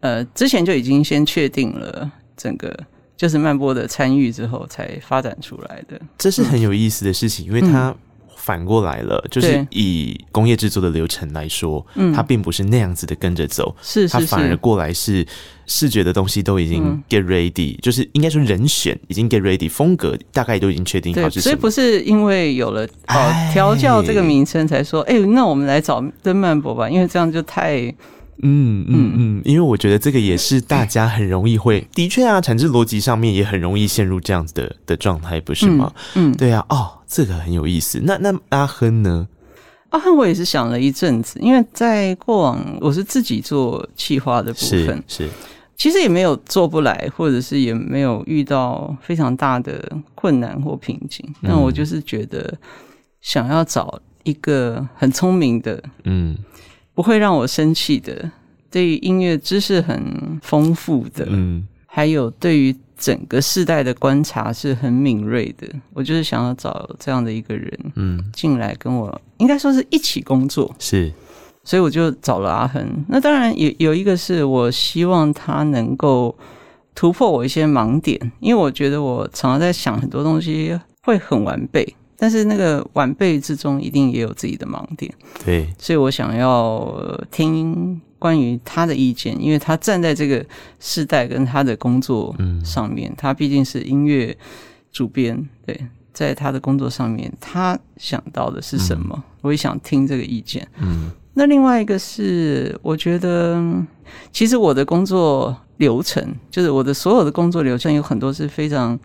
呃，之前就已经先确定了整个就是曼波的参与之后才发展出来的，这是很有意思的事情，嗯、因为它反过来了，嗯、就是以工业制作的流程来说，嗯，它并不是那样子的跟着走，是是是，它反而过来是视觉的东西都已经 get ready，、嗯、就是应该说人选已经 get ready，风格大概都已经确定好所以不是因为有了哦调教这个名称才说，哎、欸，那我们来找跟慢波吧，因为这样就太。嗯嗯嗯，因为我觉得这个也是大家很容易会，的确啊，产制逻辑上面也很容易陷入这样子的的状态，不是吗？嗯，嗯对啊，哦，这个很有意思。那那阿亨呢？阿亨我也是想了一阵子，因为在过往我是自己做企划的部分，是，是其实也没有做不来，或者是也没有遇到非常大的困难或瓶颈。那、嗯、我就是觉得想要找一个很聪明的，嗯。不会让我生气的，对于音乐知识很丰富的，嗯，还有对于整个世代的观察是很敏锐的。我就是想要找这样的一个人，嗯，进来跟我应该说是一起工作，是，所以我就找了阿恒。那当然有有一个是我希望他能够突破我一些盲点，因为我觉得我常常在想很多东西会很完备。但是那个晚辈之中，一定也有自己的盲点。对，所以我想要听关于他的意见，因为他站在这个世代跟他的工作上面，嗯、他毕竟是音乐主编。对，在他的工作上面，他想到的是什么？嗯、我也想听这个意见。嗯，那另外一个是，我觉得其实我的工作流程，就是我的所有的工作流程，有很多是非常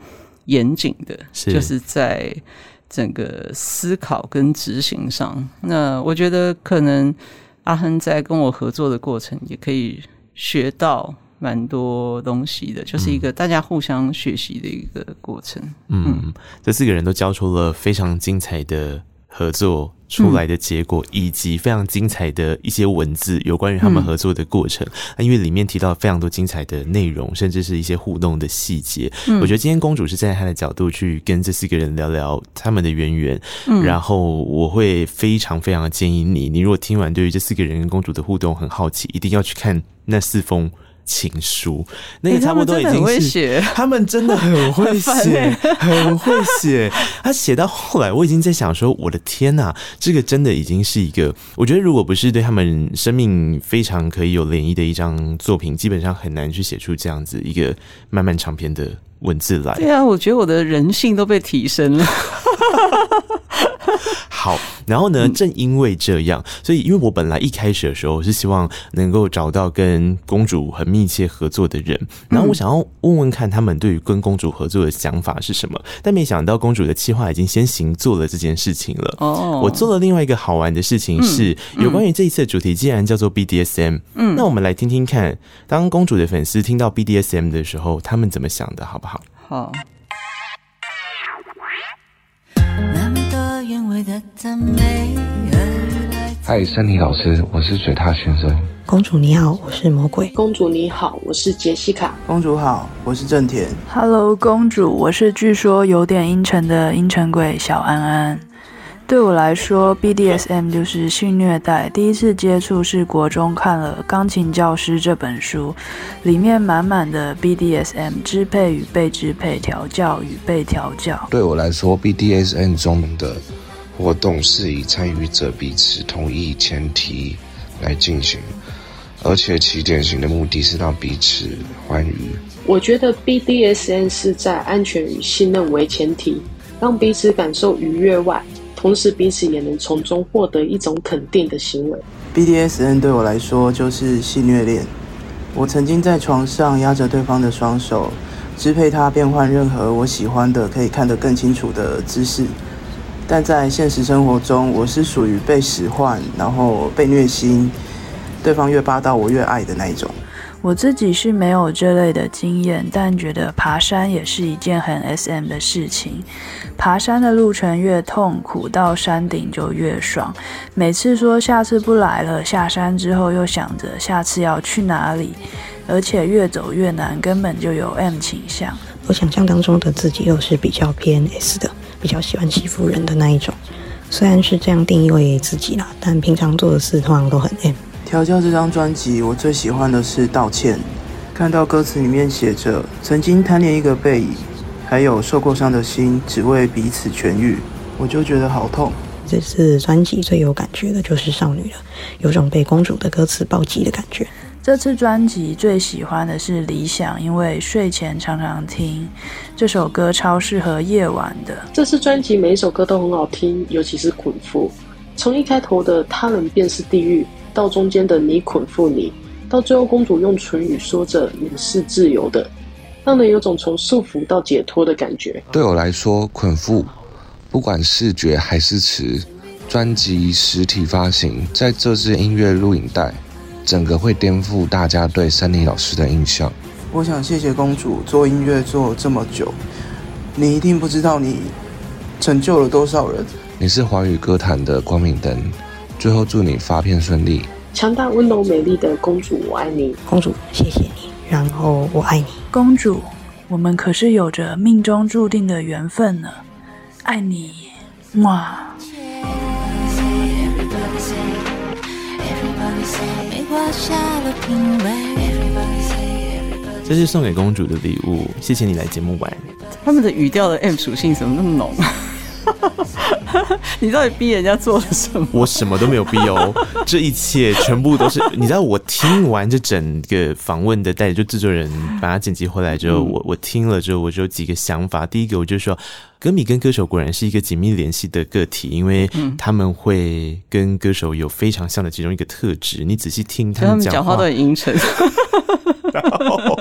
严谨的，是就是在。整个思考跟执行上，那我觉得可能阿亨在跟我合作的过程，也可以学到蛮多东西的，就是一个大家互相学习的一个过程。嗯，嗯，这四个人都交出了非常精彩的合作出来的结果，以及非常精彩的一些文字，有关于他们合作的过程。因为里面提到非常多精彩的内容，甚至是一些互动的细节。我觉得今天公主是站在她的角度去跟这四个人聊聊他们的渊源。然后我会非常非常的建议你，你如果听完对于这四个人跟公主的互动很好奇，一定要去看那四封。情书，那个差不多已经是 他们真的很会写，很会写。他写到后来，我已经在想说，我的天呐，这个真的已经是一个，我觉得如果不是对他们生命非常可以有涟漪的一张作品，基本上很难去写出这样子一个漫漫长篇的文字来。对啊，我觉得我的人性都被提升了。好，然后呢？正因为这样，所以因为我本来一开始的时候是希望能够找到跟公主很密切合作的人，然后我想要问问看他们对于跟公主合作的想法是什么，但没想到公主的计划已经先行做了这件事情了。哦，我做了另外一个好玩的事情是有关于这一次的主题，既然叫做 BDSM，嗯，那我们来听听看，当公主的粉丝听到 BDSM 的时候，他们怎么想的，好不好？好。嗨，森尼老师，我是水獭先生。公主你好，我是魔鬼。公主你好，我是杰西卡。公主好，我是正田。Hello，公主，我是据说有点阴沉的阴沉鬼小安安。对我来说，BDSM 就是性虐待。第一次接触是国中看了《钢琴教师》这本书，里面满满的 BDSM，支配与被支配，调教与被调教。对我来说，BDSM 中的活动是以参与者彼此同意前提来进行，而且其典型的目的是让彼此欢愉。我觉得 BDSN 是在安全与信任为前提，让彼此感受愉悦外。同时，彼此也能从中获得一种肯定的行为。BDSN 对我来说就是性虐恋。我曾经在床上压着对方的双手，支配他变换任何我喜欢的、可以看得更清楚的姿势。但在现实生活中，我是属于被使唤，然后被虐心，对方越霸道，我越爱的那一种。我自己是没有这类的经验，但觉得爬山也是一件很 SM 的事情。爬山的路程越痛苦，到山顶就越爽。每次说下次不来了，下山之后又想着下次要去哪里，而且越走越难，根本就有 M 倾向。我想象当中的自己又是比较偏 S 的，比较喜欢欺负人的那一种。虽然是这样定义为自己啦，但平常做的事通常都很 M。调教这张专辑，我最喜欢的是道歉。看到歌词里面写着“曾经贪恋一个背影，还有受过伤的心，只为彼此痊愈”，我就觉得好痛。这次专辑最有感觉的就是《少女》了，有种被公主的歌词暴击的感觉。这次专辑最喜欢的是《理想》，因为睡前常常听这首歌，超适合夜晚的。这次专辑每一首歌都很好听，尤其是《捆缚》，从一开头的“他人便是地狱”。到中间的你捆缚你，到最后公主用唇语说着“你是自由的”，让人有种从束缚到解脱的感觉。对我来说，捆缚，不管视觉还是词，专辑实体发行，在这支音乐录影带，整个会颠覆大家对珊妮老师的印象。我想谢谢公主做音乐做这么久，你一定不知道你成就了多少人。你是华语歌坛的光明灯，最后祝你发片顺利。强大、温柔、美丽的公主，我爱你。公主，谢谢你。然后我爱你，公主。我们可是有着命中注定的缘分呢。爱你，哇。这是送给公主的礼物，谢谢你来节目玩。他们的语调的 M 属性怎么那么浓？你到底逼人家做了什么？我什么都没有逼哦，这一切全部都是你知道。我听完这整个访问的带，就制作人把它剪辑回来之后，我我听了之后，我就有几个想法。第一个，我就说，歌迷跟歌手果然是一个紧密联系的个体，因为他们会跟歌手有非常像的其中一个特质。你仔细听他们讲话，讲话都很阴沉。然后，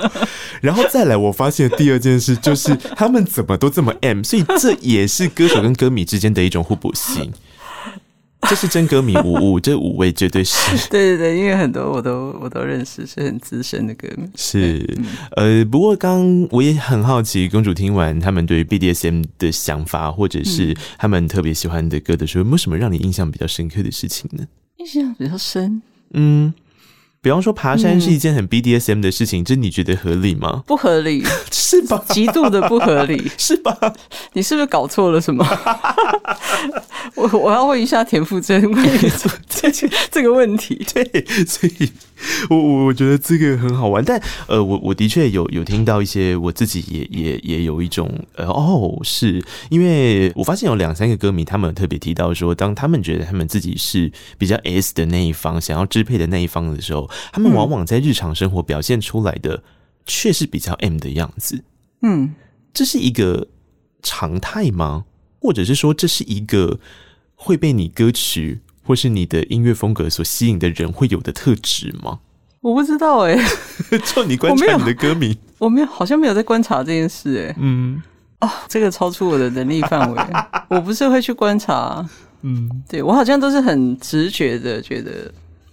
然后再来，我发现第二件事就是他们怎么都这么 M，所以这也是歌手跟歌迷之间的一种互补性。这是真歌迷五五，这五位绝对是。对对对，因为很多我都我都认识，是很资深的歌迷。是，呃，不过刚我也很好奇，公主听完他们对于 BDSM 的想法，或者是他们特别喜欢的歌的时候，有没有什么让你印象比较深刻的事情呢？印象比较深，嗯。比方说，爬山是一件很 BDSM 的事情，这、嗯、你觉得合理吗？不合理，是吧？极度的不合理，是吧？你是不是搞错了什么？我我要问一下田馥甄，问你这这这个问题。对，所以我我我觉得这个很好玩，但呃，我我的确有有听到一些，我自己也也也有一种呃，哦，是因为我发现有两三个歌迷，他们特别提到说，当他们觉得他们自己是比较 S 的那一方，想要支配的那一方的时候。他们往往在日常生活表现出来的却是比较 M 的样子，嗯，这是一个常态吗？或者是说这是一个会被你歌曲或是你的音乐风格所吸引的人会有的特质吗？我不知道哎、欸，就你观察你的歌迷，我没有，好像没有在观察这件事哎、欸，嗯，哦，这个超出我的能力范围，我不是会去观察，嗯，对我好像都是很直觉的觉得。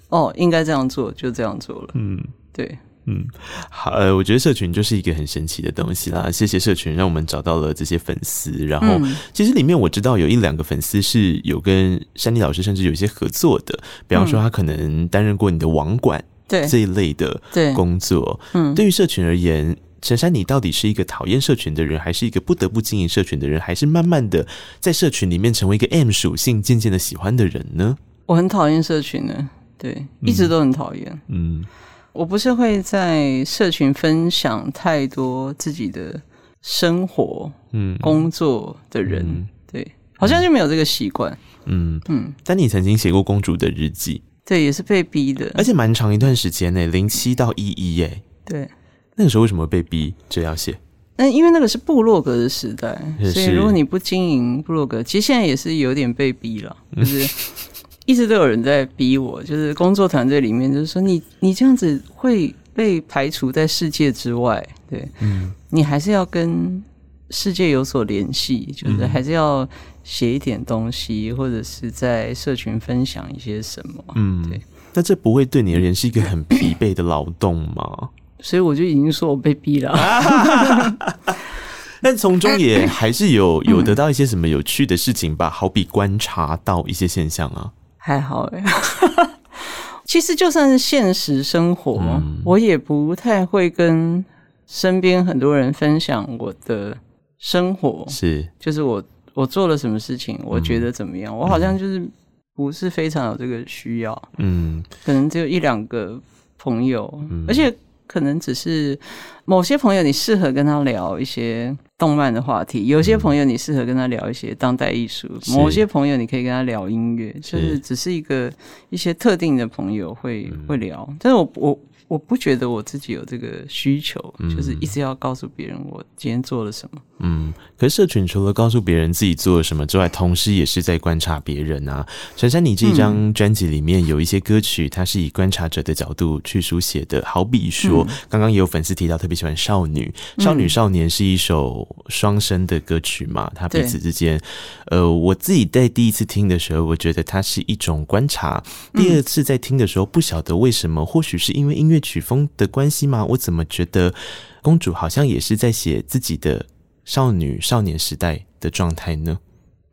哦，应该这样做，就这样做了。嗯，对，嗯，好，呃，我觉得社群就是一个很神奇的东西啦。谢谢社群，让我们找到了这些粉丝。然后，嗯、其实里面我知道有一两个粉丝是有跟珊妮老师甚至有一些合作的，比方说他可能担任过你的网管，对这一类的工作。嗯，对于社群而言，陈珊你到底是一个讨厌社群的人，还是一个不得不经营社群的人，还是慢慢的在社群里面成为一个 M 属性渐渐的喜欢的人呢？我很讨厌社群呢。对，一直都很讨厌。嗯，我不是会在社群分享太多自己的生活、嗯，工作的人，嗯、对，好像就没有这个习惯。嗯嗯。但你曾经写过公主的日记，对，也是被逼的，而且蛮长一段时间呢，零七到一一，哎，对，那个时候为什么被逼这要写？那因为那个是部落格的时代，所以如果你不经营部落格，其实现在也是有点被逼了，就是。一直都有人在逼我，就是工作团队里面，就是说你你这样子会被排除在世界之外，对，嗯，你还是要跟世界有所联系，就是还是要写一点东西，或者是在社群分享一些什么，嗯，对。那这不会对你而言是一个很疲惫的劳动吗？所以我就已经说我被逼了 但从中也还是有有得到一些什么有趣的事情吧，好比观察到一些现象啊。还好哎，其实就算是现实生活，嗯，我也不太会跟身边很多人分享我的生活。是，就是我我做了什么事情，我觉得怎么样，嗯，我好像就是不是非常有这个需要。嗯，可能只有一两个朋友，嗯，而且可能只是某些朋友，你适合跟他聊一些动漫的话题，有些朋友你适合跟他聊一些当代艺术，嗯、某些朋友你可以跟他聊音乐，就是。只是一个一些特定的朋友会、嗯、会聊，但是我我。我不觉得我自己有这个需求，嗯、就是一直要告诉别人我今天做了什么。嗯，可是社群除了告诉别人自己做了什么之外，同时也是在观察别人啊。珊珊，你这张专辑里面有一些歌曲，它是以观察者的角度去书写的。好比说，刚刚、嗯、也有粉丝提到特别喜欢《少女》，《少女少年》是一首双声的歌曲嘛？它彼此之间，呃，我自己在第一次听的时候，我觉得它是一种观察；第二次在听的时候，不晓得为什么，或许是因为音乐。曲风的关系吗？我怎么觉得公主好像也是在写自己的少女少年时代的状态呢？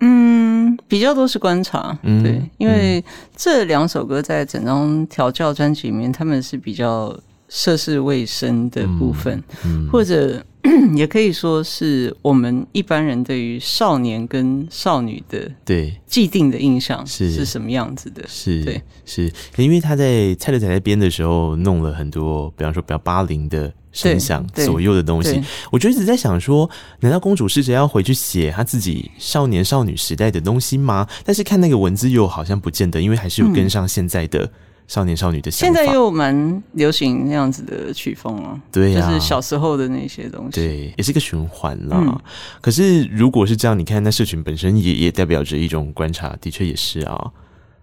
嗯，比较多是观察，嗯、对，因为这两首歌在整张调教专辑里面，他们是比较涉世未深的部分，嗯嗯、或者。也可以说是我们一般人对于少年跟少女的对既定的印象是是什么样子的？是，对，是因为他在蔡德才在编的时候弄了很多，比方说比较八零的声响左右的东西。我就一直在想说，难道公主试着要回去写她自己少年少女时代的东西吗？但是看那个文字又好像不见得，因为还是有跟上现在的。少年少女的想法，现在又蛮流行那样子的曲风啊，对啊，就是小时候的那些东西，对，也是一个循环啦。嗯、可是如果是这样，你看那社群本身也也代表着一种观察，的确也是啊。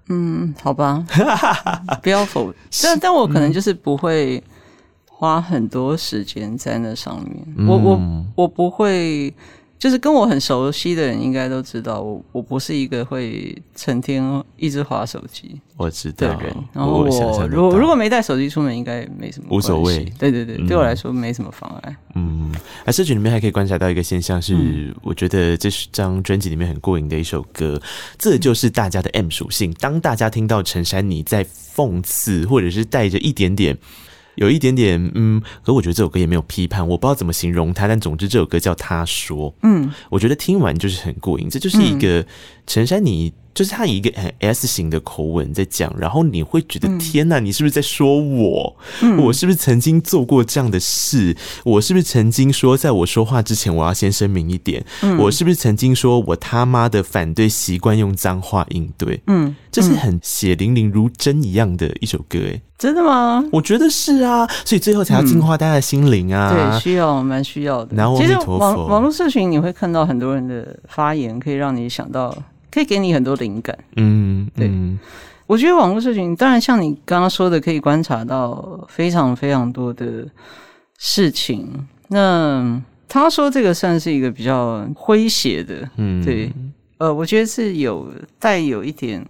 嗯，好吧，不要否，但但我可能就是不会花很多时间在那上面，嗯、我我我不会。就是跟我很熟悉的人应该都知道，我我不是一个会成天一直划手机我知道的人。然后我，我如果如果没带手机出门，应该没什么无所谓。对对对，嗯、对我来说没什么妨碍。嗯，而社群里面还可以观察到一个现象是，嗯、我觉得这是张专辑里面很过瘾的一首歌，这就是大家的 M 属性。当大家听到陈珊妮在讽刺，或者是带着一点点。有一点点，嗯，可我觉得这首歌也没有批判，我不知道怎么形容它，但总之这首歌叫他说，嗯，我觉得听完就是很过瘾，这就是一个陈珊妮。就是他以一个很 S 型的口吻在讲，然后你会觉得天哪，你是不是在说我？嗯、我是不是曾经做过这样的事？我是不是曾经说，在我说话之前，我要先声明一点？嗯、我是不是曾经说我他妈的反对习惯用脏话应对？嗯，这是很血淋淋如针一样的一首歌，哎，真的吗？我觉得是啊，所以最后才要净化大家的心灵啊，嗯、对，需要蛮需要的。然后，其实网网络社群你会看到很多人的发言，可以让你想到。可以给你很多灵感，嗯，对，嗯、我觉得网络社群当然像你刚刚说的，可以观察到非常非常多的事情。那他说这个算是一个比较诙谐的，嗯，对，呃，我觉得是有带有一点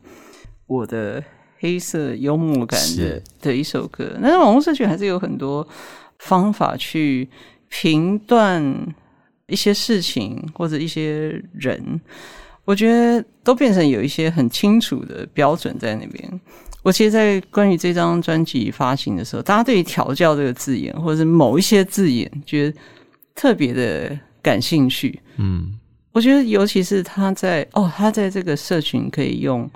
我的黑色幽默感的的一首歌。但是网络社群还是有很多方法去评断一些事情或者一些人。我觉得都变成有一些很清楚的标准在那边。我其实，在关于这张专辑发行的时候，大家对于“调教”这个字眼，或者是某一些字眼，觉得特别的感兴趣。嗯，我觉得，尤其是他在哦，他在这个社群可以用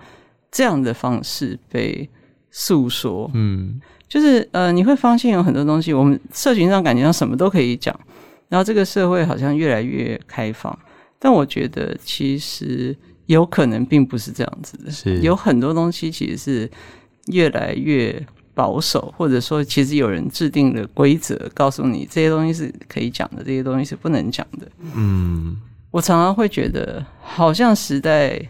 这样的方式被诉说。嗯，就是呃，你会发现有很多东西，我们社群上感觉上什么都可以讲，然后这个社会好像越来越开放。但我觉得，其实有可能并不是这样子的。是有很多东西其实是越来越保守，或者说，其实有人制定了规则，告诉你这些东西是可以讲的，这些东西是不能讲的。嗯，我常常会觉得，好像时代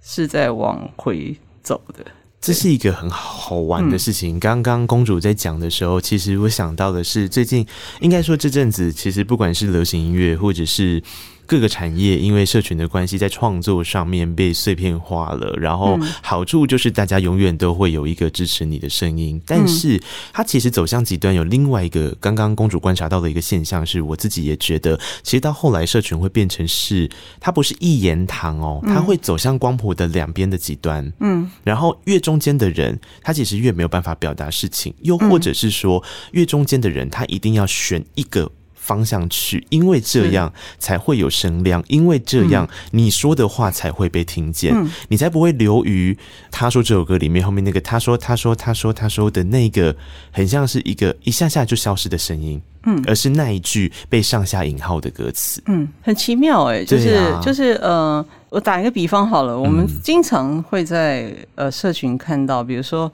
是在往回走的。这是一个很好玩的事情。刚刚公主在讲的时候，其实我想到的是，最近应该说这阵子，其实不管是流行音乐，或者是各个产业因为社群的关系，在创作上面被碎片化了。然后好处就是大家永远都会有一个支持你的声音，但是它其实走向极端。有另外一个刚刚公主观察到的一个现象，是我自己也觉得，其实到后来社群会变成是它不是一言堂哦，它会走向光谱的两边的极端。嗯，然后越中间的人，他其实越没有办法表达事情，又或者是说越中间的人，他一定要选一个。方向去，因为这样才会有声量，因为这样你说的话才会被听见，嗯、你才不会流于他说这首歌里面后面那个他说他说他说他说的那个很像是一个一下下就消失的声音，嗯，而是那一句被上下引号的歌词，嗯，很奇妙哎、欸，就是、啊、就是呃，我打一个比方好了，我们经常会在呃社群看到，比如说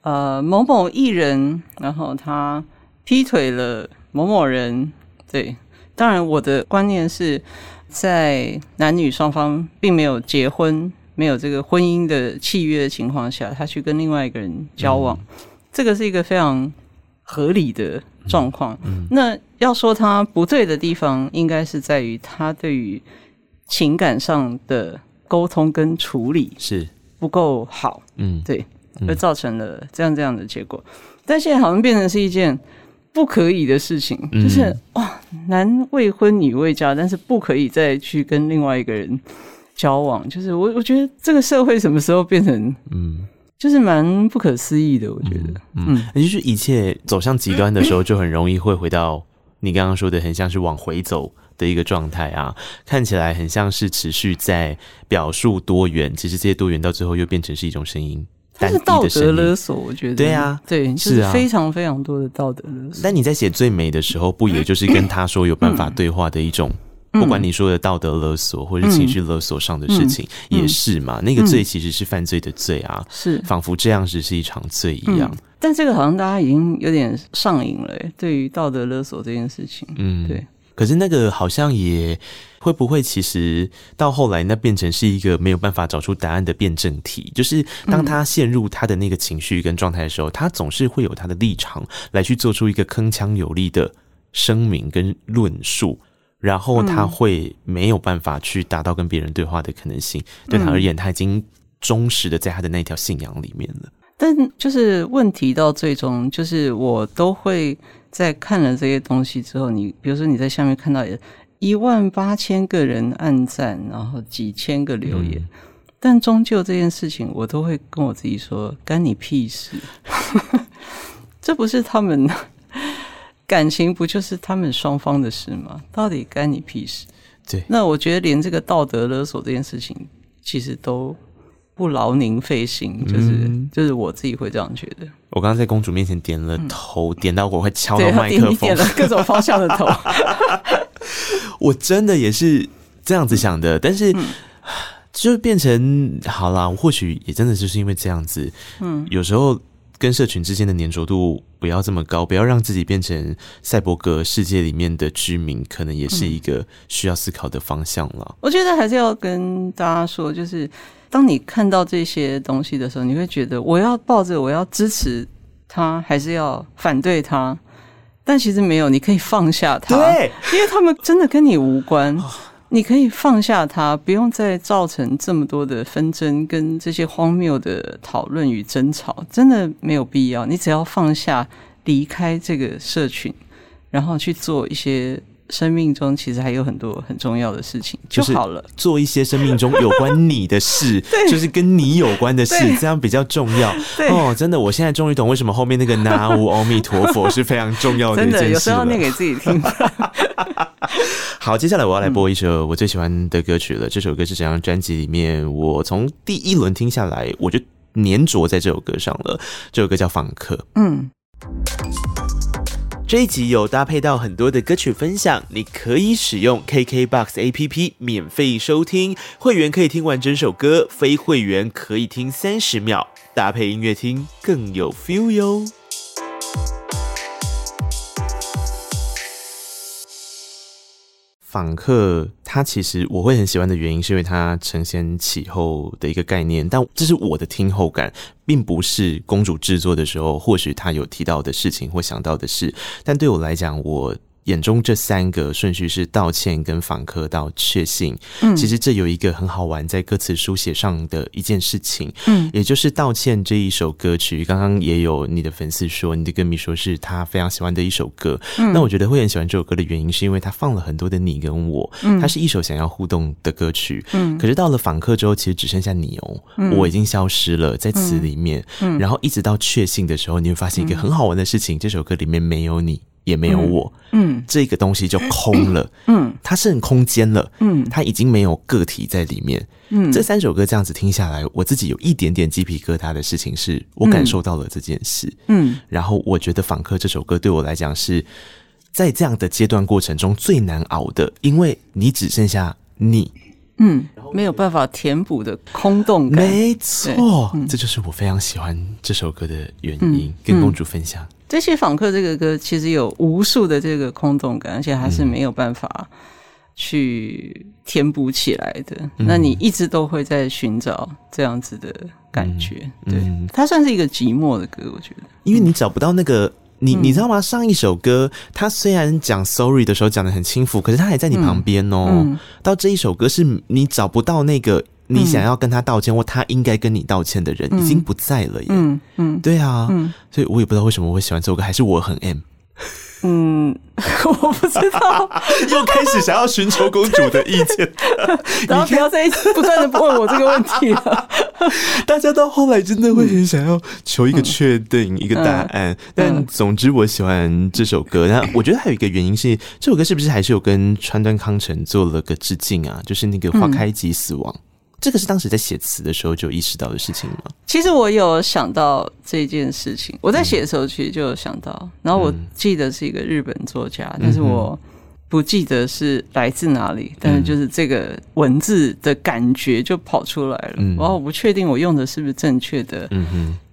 呃某某艺人，然后他劈腿了某某人。对，当然我的观念是在男女双方并没有结婚、没有这个婚姻的契约的情况下，他去跟另外一个人交往，嗯、这个是一个非常合理的状况。那要说他不对的地方，应该是在于他对于情感上的沟通跟处理是不够好。嗯，对，而造成了这样这样的结果。嗯、但现在好像变成是一件。不可以的事情，就是哇，男未婚女未嫁，但是不可以再去跟另外一个人交往。就是我，我觉得这个社会什么时候变成，嗯，就是蛮不可思议的。我觉得，嗯，也就是一切走向极端的时候，就很容易会回到你刚刚说的，很像是往回走的一个状态啊。看起来很像是持续在表述多元，其实这些多元到最后又变成是一种声音。但是道德勒索，我觉得。对啊，对，是非常非常多的道德勒索。但你在写最美的时候，不也就是跟他说有办法对话的一种？不管你说的道德勒索或者情绪勒索上的事情，也是嘛？那个罪其实是犯罪的罪啊，是。仿佛这样子是一场罪一样。但这个好像大家已经有点上瘾了，对于道德勒索这件事情，嗯，对。可是那个好像也会不会，其实到后来那变成是一个没有办法找出答案的辩证题。就是当他陷入他的那个情绪跟状态的时候，他总是会有他的立场来去做出一个铿锵有力的声明跟论述，然后他会没有办法去达到跟别人对话的可能性。对他而言，他已经忠实的在他的那条信仰里面了。但就是问题到最终，就是我都会。在看了这些东西之后，你比如说你在下面看到一万八千个人按赞，然后几千个留言，嗯、但终究这件事情，我都会跟我自己说：干你屁事！这不是他们感情，不就是他们双方的事吗？到底干你屁事？对，那我觉得连这个道德勒索这件事情，其实都。不劳您费心，就是、嗯、就是我自己会这样觉得。我刚刚在公主面前点了头，嗯、点到我会敲到麦克风，点了各种方向的头。我真的也是这样子想的，但是、嗯、就变成好啦，或许也真的就是因为这样子，嗯，有时候。跟社群之间的粘着度不要这么高，不要让自己变成赛博格世界里面的居民，可能也是一个需要思考的方向了。我觉得还是要跟大家说，就是当你看到这些东西的时候，你会觉得我要抱着我要支持他，还是要反对他？但其实没有，你可以放下它，对，因为他们真的跟你无关。你可以放下它，不用再造成这么多的纷争跟这些荒谬的讨论与争吵，真的没有必要。你只要放下，离开这个社群，然后去做一些生命中其实还有很多很重要的事情就好了。做一些生命中有关你的事，就是跟你有关的事，对这样比较重要。对哦，真的，我现在终于懂为什么后面那个南无阿弥陀佛是非常重要的一件事。真的，有时候念给自己听。好，接下来我要来播一首我最喜欢的歌曲了。嗯、这首歌是整张专辑里面，我从第一轮听下来，我就黏着在这首歌上了。这首歌叫《访客》。嗯，这一集有搭配到很多的歌曲分享，你可以使用 KKBOX APP 免费收听，会员可以听完整首歌，非会员可以听三十秒，搭配音乐听更有 feel 哟。访客，他其实我会很喜欢的原因，是因为他承先启后的一个概念，但这是我的听后感，并不是公主制作的时候，或许他有提到的事情或想到的事，但对我来讲，我。眼中这三个顺序是道歉、跟访客到确信。嗯，其实这有一个很好玩在歌词书写上的一件事情，嗯，也就是道歉这一首歌曲。刚刚也有你的粉丝说，你的歌迷说是他非常喜欢的一首歌。嗯，那我觉得会很喜欢这首歌的原因，是因为他放了很多的你跟我。嗯，它是一首想要互动的歌曲。嗯，可是到了访客之后，其实只剩下你哦，嗯，我已经消失了在词里面。嗯，然后一直到确信的时候，你会发现一个很好玩的事情，这首歌里面没有你。也没有我，嗯，这个东西就空了，嗯，它剩空间了，嗯，它已经没有个体在里面，嗯，这三首歌这样子听下来，我自己有一点点鸡皮疙瘩的事情是，我感受到了这件事，嗯，然后我觉得访客这首歌对我来讲是在这样的阶段过程中最难熬的，因为你只剩下你。嗯，没有办法填补的空洞感，没错，嗯、这就是我非常喜欢这首歌的原因。嗯、跟公主分享，这些访客这个歌其实有无数的这个空洞感，而且还是没有办法去填补起来的。嗯、那你一直都会在寻找这样子的感觉，嗯、对，它算是一个寂寞的歌，我觉得，因为你找不到那个。你你知道吗？上一首歌，他虽然讲 sorry 的时候讲的很轻浮，可是他还在你旁边哦。嗯嗯、到这一首歌，是你找不到那个你想要跟他道歉、嗯、或他应该跟你道歉的人，已经不在了耶。嗯嗯，嗯对啊，嗯、所以我也不知道为什么我会喜欢这首歌，还是我很 M。嗯，我不知道，又开始想要寻求公主的意见，然后不要再不断的问我这个问题了。大家到后来真的会很想要求一个确定、嗯、一个答案，嗯、但总之我喜欢这首歌。那我觉得还有一个原因是，这首歌是不是还是有跟川端康成做了个致敬啊？就是那个花开即死亡。嗯这个是当时在写词的时候就意识到的事情吗？其实我有想到这件事情，我在写的时候其实就有想到。嗯、然后我记得是一个日本作家，嗯、但是我不记得是来自哪里。嗯、但是就是这个文字的感觉就跑出来了。嗯、然后我不确定我用的是不是正确的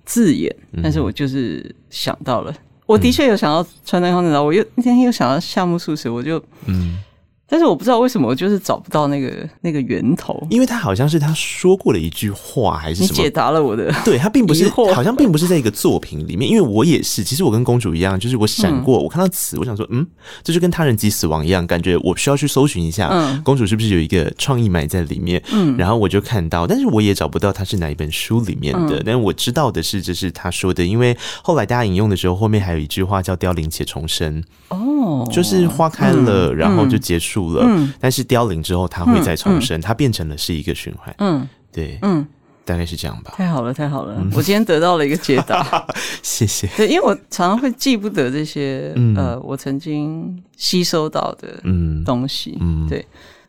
字眼，嗯、但是我就是想到了。我的确有想到川端康成，我又那天又想到夏目漱石，我就嗯。但是我不知道为什么，我就是找不到那个那个源头，因为他好像是他说过的一句话，还是什么？你解答了我的，对，他并不是，好像并不是在一个作品里面。因为我也是，其实我跟公主一样，就是我闪过，嗯、我看到词，我想说，嗯，这就跟他人即死亡一样，感觉我需要去搜寻一下，嗯，公主是不是有一个创意埋在里面？嗯，然后我就看到，但是我也找不到他是哪一本书里面的。嗯、但是我知道的是，这是他说的，因为后来大家引用的时候，后面还有一句话叫“凋零且重生”，哦，就是花开了，嗯、然后就结束了，嗯，但是。是凋零之后，它会再重生，嗯嗯、它变成了是一个循环。嗯，对，嗯，大概是这样吧。太好了，太好了，嗯、我今天得到了一个解答，谢谢。对，因为我常常会记不得这些，嗯、呃，我曾经吸收到的东西。嗯，对，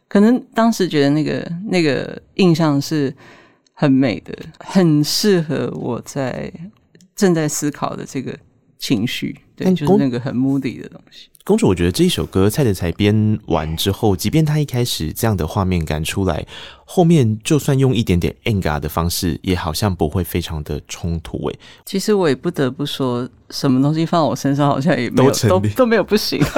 可能当时觉得那个那个印象是很美的，很适合我在正在思考的这个情绪。对，就是那个很 moody 的东西。公主，我觉得这一首歌蔡德才编完之后，即便他一开始这样的画面感出来，后面就算用一点点 enga 的方式，也好像不会非常的冲突。哎，其实我也不得不说，什么东西放我身上，好像也没有都都，都没有不行。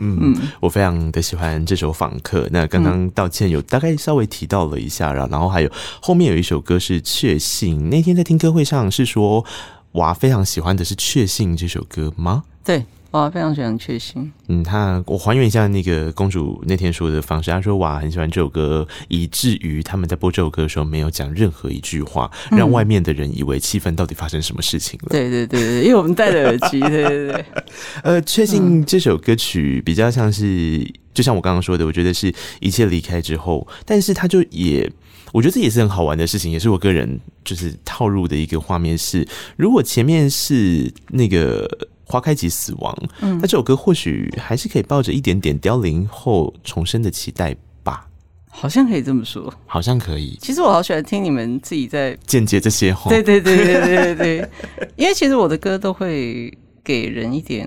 嗯，我非常的喜欢这首《访客》。那刚刚道歉有大概稍微提到了一下，然后还有后面有一首歌是《确信》。那天在听歌会上是说。娃非常喜欢的是《确信》这首歌吗？对，娃非常喜欢《确信》。嗯，他我还原一下那个公主那天说的方式，她说娃很喜欢这首歌，以至于他们在播这首歌的时候没有讲任何一句话，让外面的人以为气氛到底发生什么事情了。对对对对，因为我们戴着耳机。对对对。呃，《确信》这首歌曲比较像是，就像我刚刚说的，我觉得是一切离开之后，但是他就也。我觉得这也是很好玩的事情，也是我个人就是套入的一个画面是，如果前面是那个花开即死亡，嗯，那这首歌或许还是可以抱着一点点凋零后重生的期待吧，好像可以这么说，好像可以。其实我好喜欢听你们自己在间接这些话，对对对对对对对，因为其实我的歌都会给人一点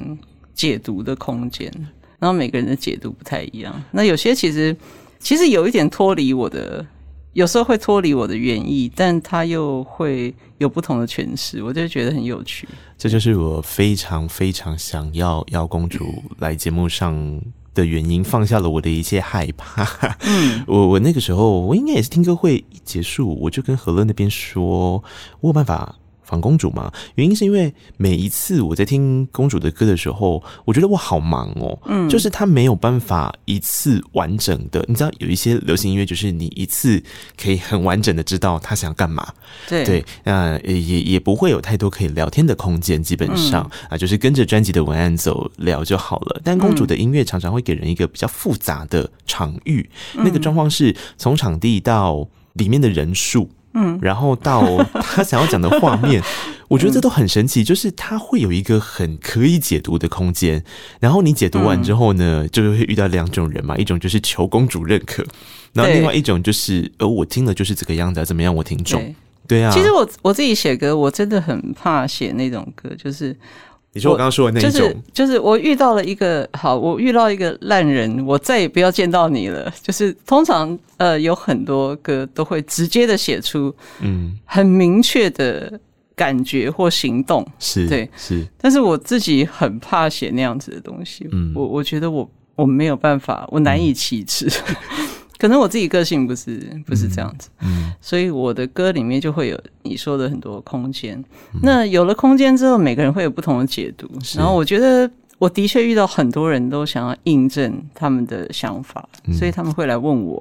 解读的空间，然后每个人的解读不太一样，那有些其实其实有一点脱离我的。有时候会脱离我的原意，但他又会有不同的诠释，我就觉得很有趣。这就是我非常非常想要邀公主来节目上的原因，放下了我的一切害怕。嗯，我我那个时候，我应该也是听歌会一结束，我就跟何乐那边说，我有办法。访公主嘛，原因是因为每一次我在听公主的歌的时候，我觉得我好忙哦，嗯，就是她没有办法一次完整的，你知道有一些流行音乐就是你一次可以很完整的知道她想干嘛，对。对，那也也不会有太多可以聊天的空间，基本上、嗯、啊，就是跟着专辑的文案走聊就好了。但公主的音乐常常会给人一个比较复杂的场域，嗯、那个状况是从场地到里面的人数。嗯，然后到他想要讲的画面，我觉得这都很神奇，就是他会有一个很可以解读的空间。然后你解读完之后呢，嗯、就会遇到两种人嘛，一种就是求公主认可，然后另外一种就是，呃，我听了就是这个样子，怎么样？我听众，对，对啊。其实我我自己写歌，我真的很怕写那种歌，就是。你说我刚刚说的那一种，就是就是我遇到了一个好，我遇到一个烂人，我再也不要见到你了。就是通常呃有很多歌都会直接的写出嗯很明确的感觉或行动，是对是，但是我自己很怕写那样子的东西，嗯，我我觉得我我没有办法，我难以启齿。嗯可能我自己个性不是不是这样子，嗯，所以我的歌里面就会有你说的很多空间。那有了空间之后，每个人会有不同的解读。然后我觉得我的确遇到很多人都想要印证他们的想法，所以他们会来问我，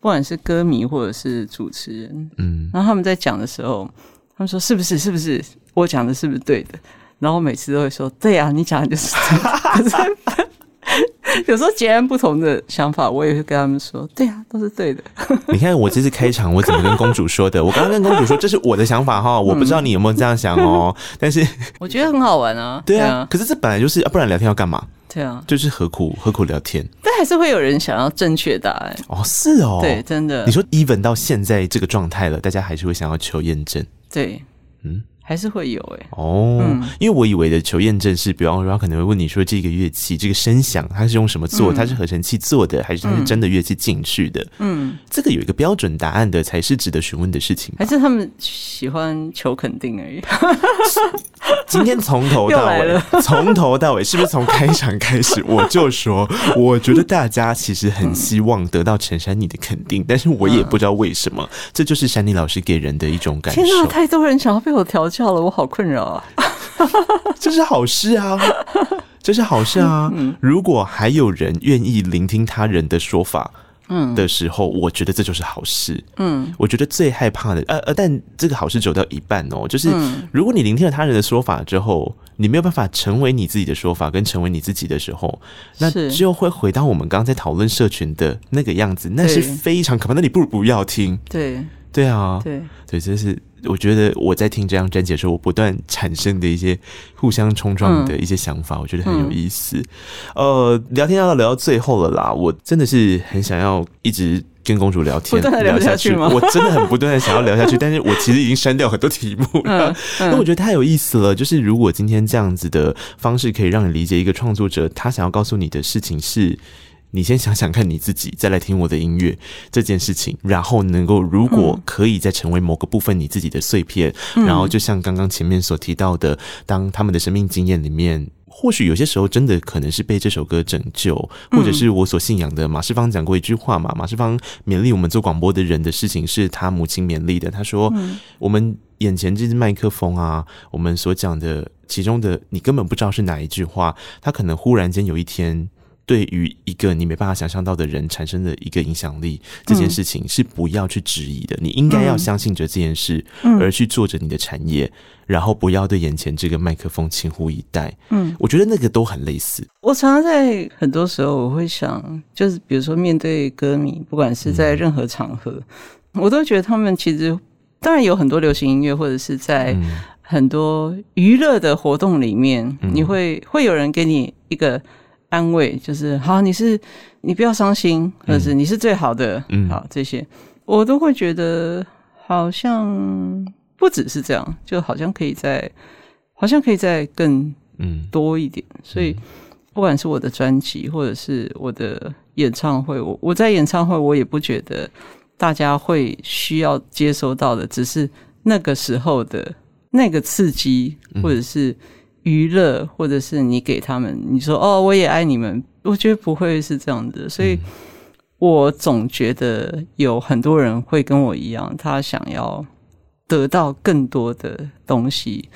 不管是歌迷或者是主持人，嗯，然后他们在讲的时候，他们说是不是是不是我讲的是不是对的？然后我每次都会说对啊，你讲的就是。有时候截然不同的想法，我也会跟他们说：“对、啊，都是对的。”你看我这次开场，我怎么跟公主说的？我刚刚跟公主说这是我的想法哈，我不知道你有没有这样想哦。但是我觉得很好玩啊。对啊，可是这本来就是，不然聊天要干嘛？对啊，就是何苦何苦聊天？但还是会有人想要正确答案哦。是哦，对，真的。你说 even 到现在这个状态了，大家还是会想要求验证。对，嗯。还是会有哎、欸、哦，嗯、因为我以为的求验证是，比方说他可能会问你说，这个乐器这个声响它是用什么做？嗯、它是合成器做的，还是它是真的乐器进去的？嗯，这个有一个标准答案的才是值得询问的事情。还是他们喜欢求肯定而已？今天从头到尾，从头到尾是不是从开场开始我就说，我觉得大家其实很希望得到陈珊妮的肯定，但是我也不知道为什么，嗯、这就是珊妮老师给人的一种感受。天哪，太多人想要被我调。笑了，我好困扰啊！这是好事啊，这是好事啊。如果还有人愿意聆听他人的说法，嗯的时候，我觉得这就是好事。嗯，我觉得最害怕的，呃呃，但这个好事走到一半哦，就是如果你聆听了他人的说法之后，你没有办法成为你自己的说法，跟成为你自己的时候，那就会回到我们刚刚在讨论社群的那个样子，那是非常可怕。那你不如不要听。对，对啊，对，对，这是。我觉得我在听这张专辑的时候，我不断产生的一些互相冲撞的一些想法，嗯、我觉得很有意思。嗯、呃，聊天要聊到最后了啦，我真的是很想要一直跟公主聊天，不聊下去吗？我真的很不断的想要聊下去，但是我其实已经删掉很多题目了。那、嗯嗯、我觉得太有意思了，就是如果今天这样子的方式可以让你理解一个创作者，他想要告诉你的事情是。你先想想看你自己，再来听我的音乐这件事情，然后能够如果可以再成为某个部分你自己的碎片，嗯、然后就像刚刚前面所提到的，当他们的生命经验里面，或许有些时候真的可能是被这首歌拯救，或者是我所信仰的马世芳讲过一句话嘛，马世芳勉励我们做广播的人的事情是他母亲勉励的，他说：“嗯、我们眼前这支麦克风啊，我们所讲的其中的你根本不知道是哪一句话，他可能忽然间有一天。”对于一个你没办法想象到的人产生的一个影响力，这件事情是不要去质疑的。嗯、你应该要相信着这件事，嗯、而去做着你的产业，然后不要对眼前这个麦克风轻忽以待。嗯，我觉得那个都很类似。我常常在很多时候我会想，就是比如说面对歌迷，不管是在任何场合，嗯、我都觉得他们其实当然有很多流行音乐，或者是在很多娱乐的活动里面，嗯、你会会有人给你一个。安慰就是好，你是你不要伤心，或者是你是最好的，嗯，好，这些我都会觉得好像不只是这样，就好像可以再，好像可以再更嗯多一点。嗯、所以不管是我的专辑，或者是我的演唱会，我我在演唱会，我也不觉得大家会需要接收到的，只是那个时候的那个刺激，或者是。娱乐，或者是你给他们，你说哦，我也爱你们，我觉得不会是这样的，所以我总觉得有很多人会跟我一样，他想要得到更多的东西。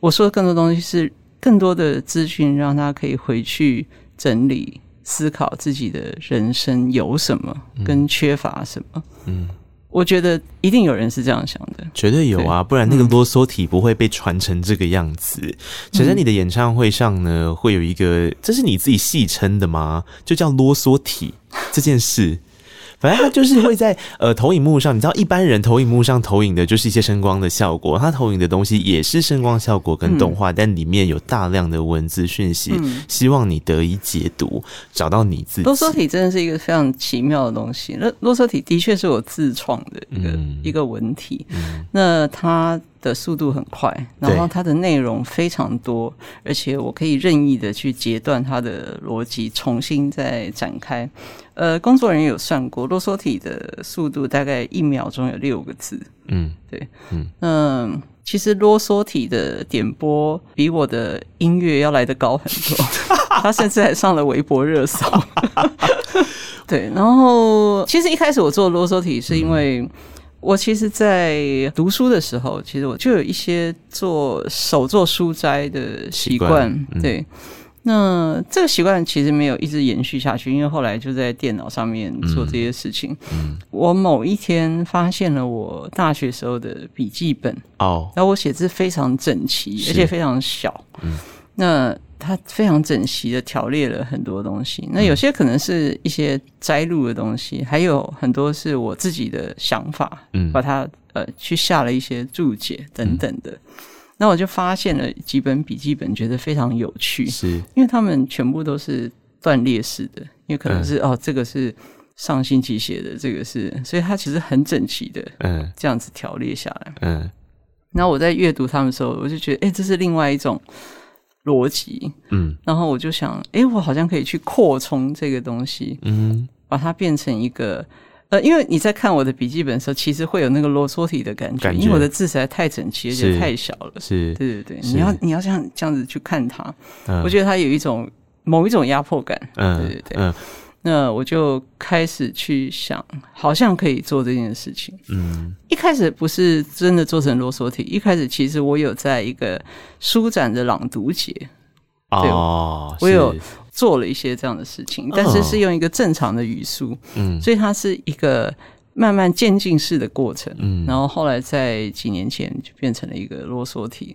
我说的更多东西是更多的资讯，让他可以回去整理、思考自己的人生有什么，跟缺乏什么。嗯。我觉得一定有人是这样想的，绝对有啊，不然那个啰嗦体不会被传成这个样子。其实、嗯、你的演唱会上呢，会有一个，这是你自己戏称的吗？就叫啰嗦体这件事。反正他就是会在呃投影幕上，你知道一般人投影幕上投影的就是一些声光的效果，他投影的东西也是声光效果跟动画，嗯、但里面有大量的文字讯息，嗯、希望你得以解读，找到你自己。啰嗦体真的是一个非常奇妙的东西，那啰嗦体的确是我自创的一个、嗯、一个文体，嗯、那它的速度很快，然后它的内容非常多，而且我可以任意的去截断它的逻辑，重新再展开。呃，工作人员有算过，啰嗦体的速度大概一秒钟有六个字。嗯，对，嗯，嗯，其实啰嗦体的点播比我的音乐要来得高很多，他甚至还上了微博热搜。对，然后其实一开始我做啰嗦体是因为。嗯我其实，在读书的时候，其实我就有一些做手做书斋的习惯。嗯、对，那这个习惯其实没有一直延续下去，因为后来就在电脑上面做这些事情。嗯嗯、我某一天发现了我大学时候的笔记本哦，然后我写字非常整齐，而且非常小。嗯，那。它非常整齐的条列了很多东西，那有些可能是一些摘录的东西，还有很多是我自己的想法，嗯，把它呃去下了一些注解等等的。那我就发现了几本笔记本，觉得非常有趣，是。因为他们全部都是断裂式的，因为可能是哦，这个是上星期写的，这个是，所以它其实很整齐的，嗯，这样子条列下来，嗯。然后我在阅读他们的时候，我就觉得，哎，这是另外一种。逻辑，嗯，然后我就想，哎，我好像可以去扩充这个东西，嗯，把它变成一个，呃，因为你在看我的笔记本的时候，其实会有那个啰嗦体的感觉，因为我的字实在太整齐，而且太小了，是，对对对，你要你要这样这样子去看它，嗯，我觉得它有一种某一种压迫感，嗯，对对对，嗯。那我就开始去想，好像可以做这件事情。嗯，一开始不是真的做成啰嗦体，一开始其实我有在一个书展的朗读节，哦，对，我有做了一些这样的事情，但是是用一个正常的语速，嗯，所以它是一个慢慢渐进式的过程。嗯，然后后来在几年前就变成了一个啰嗦体。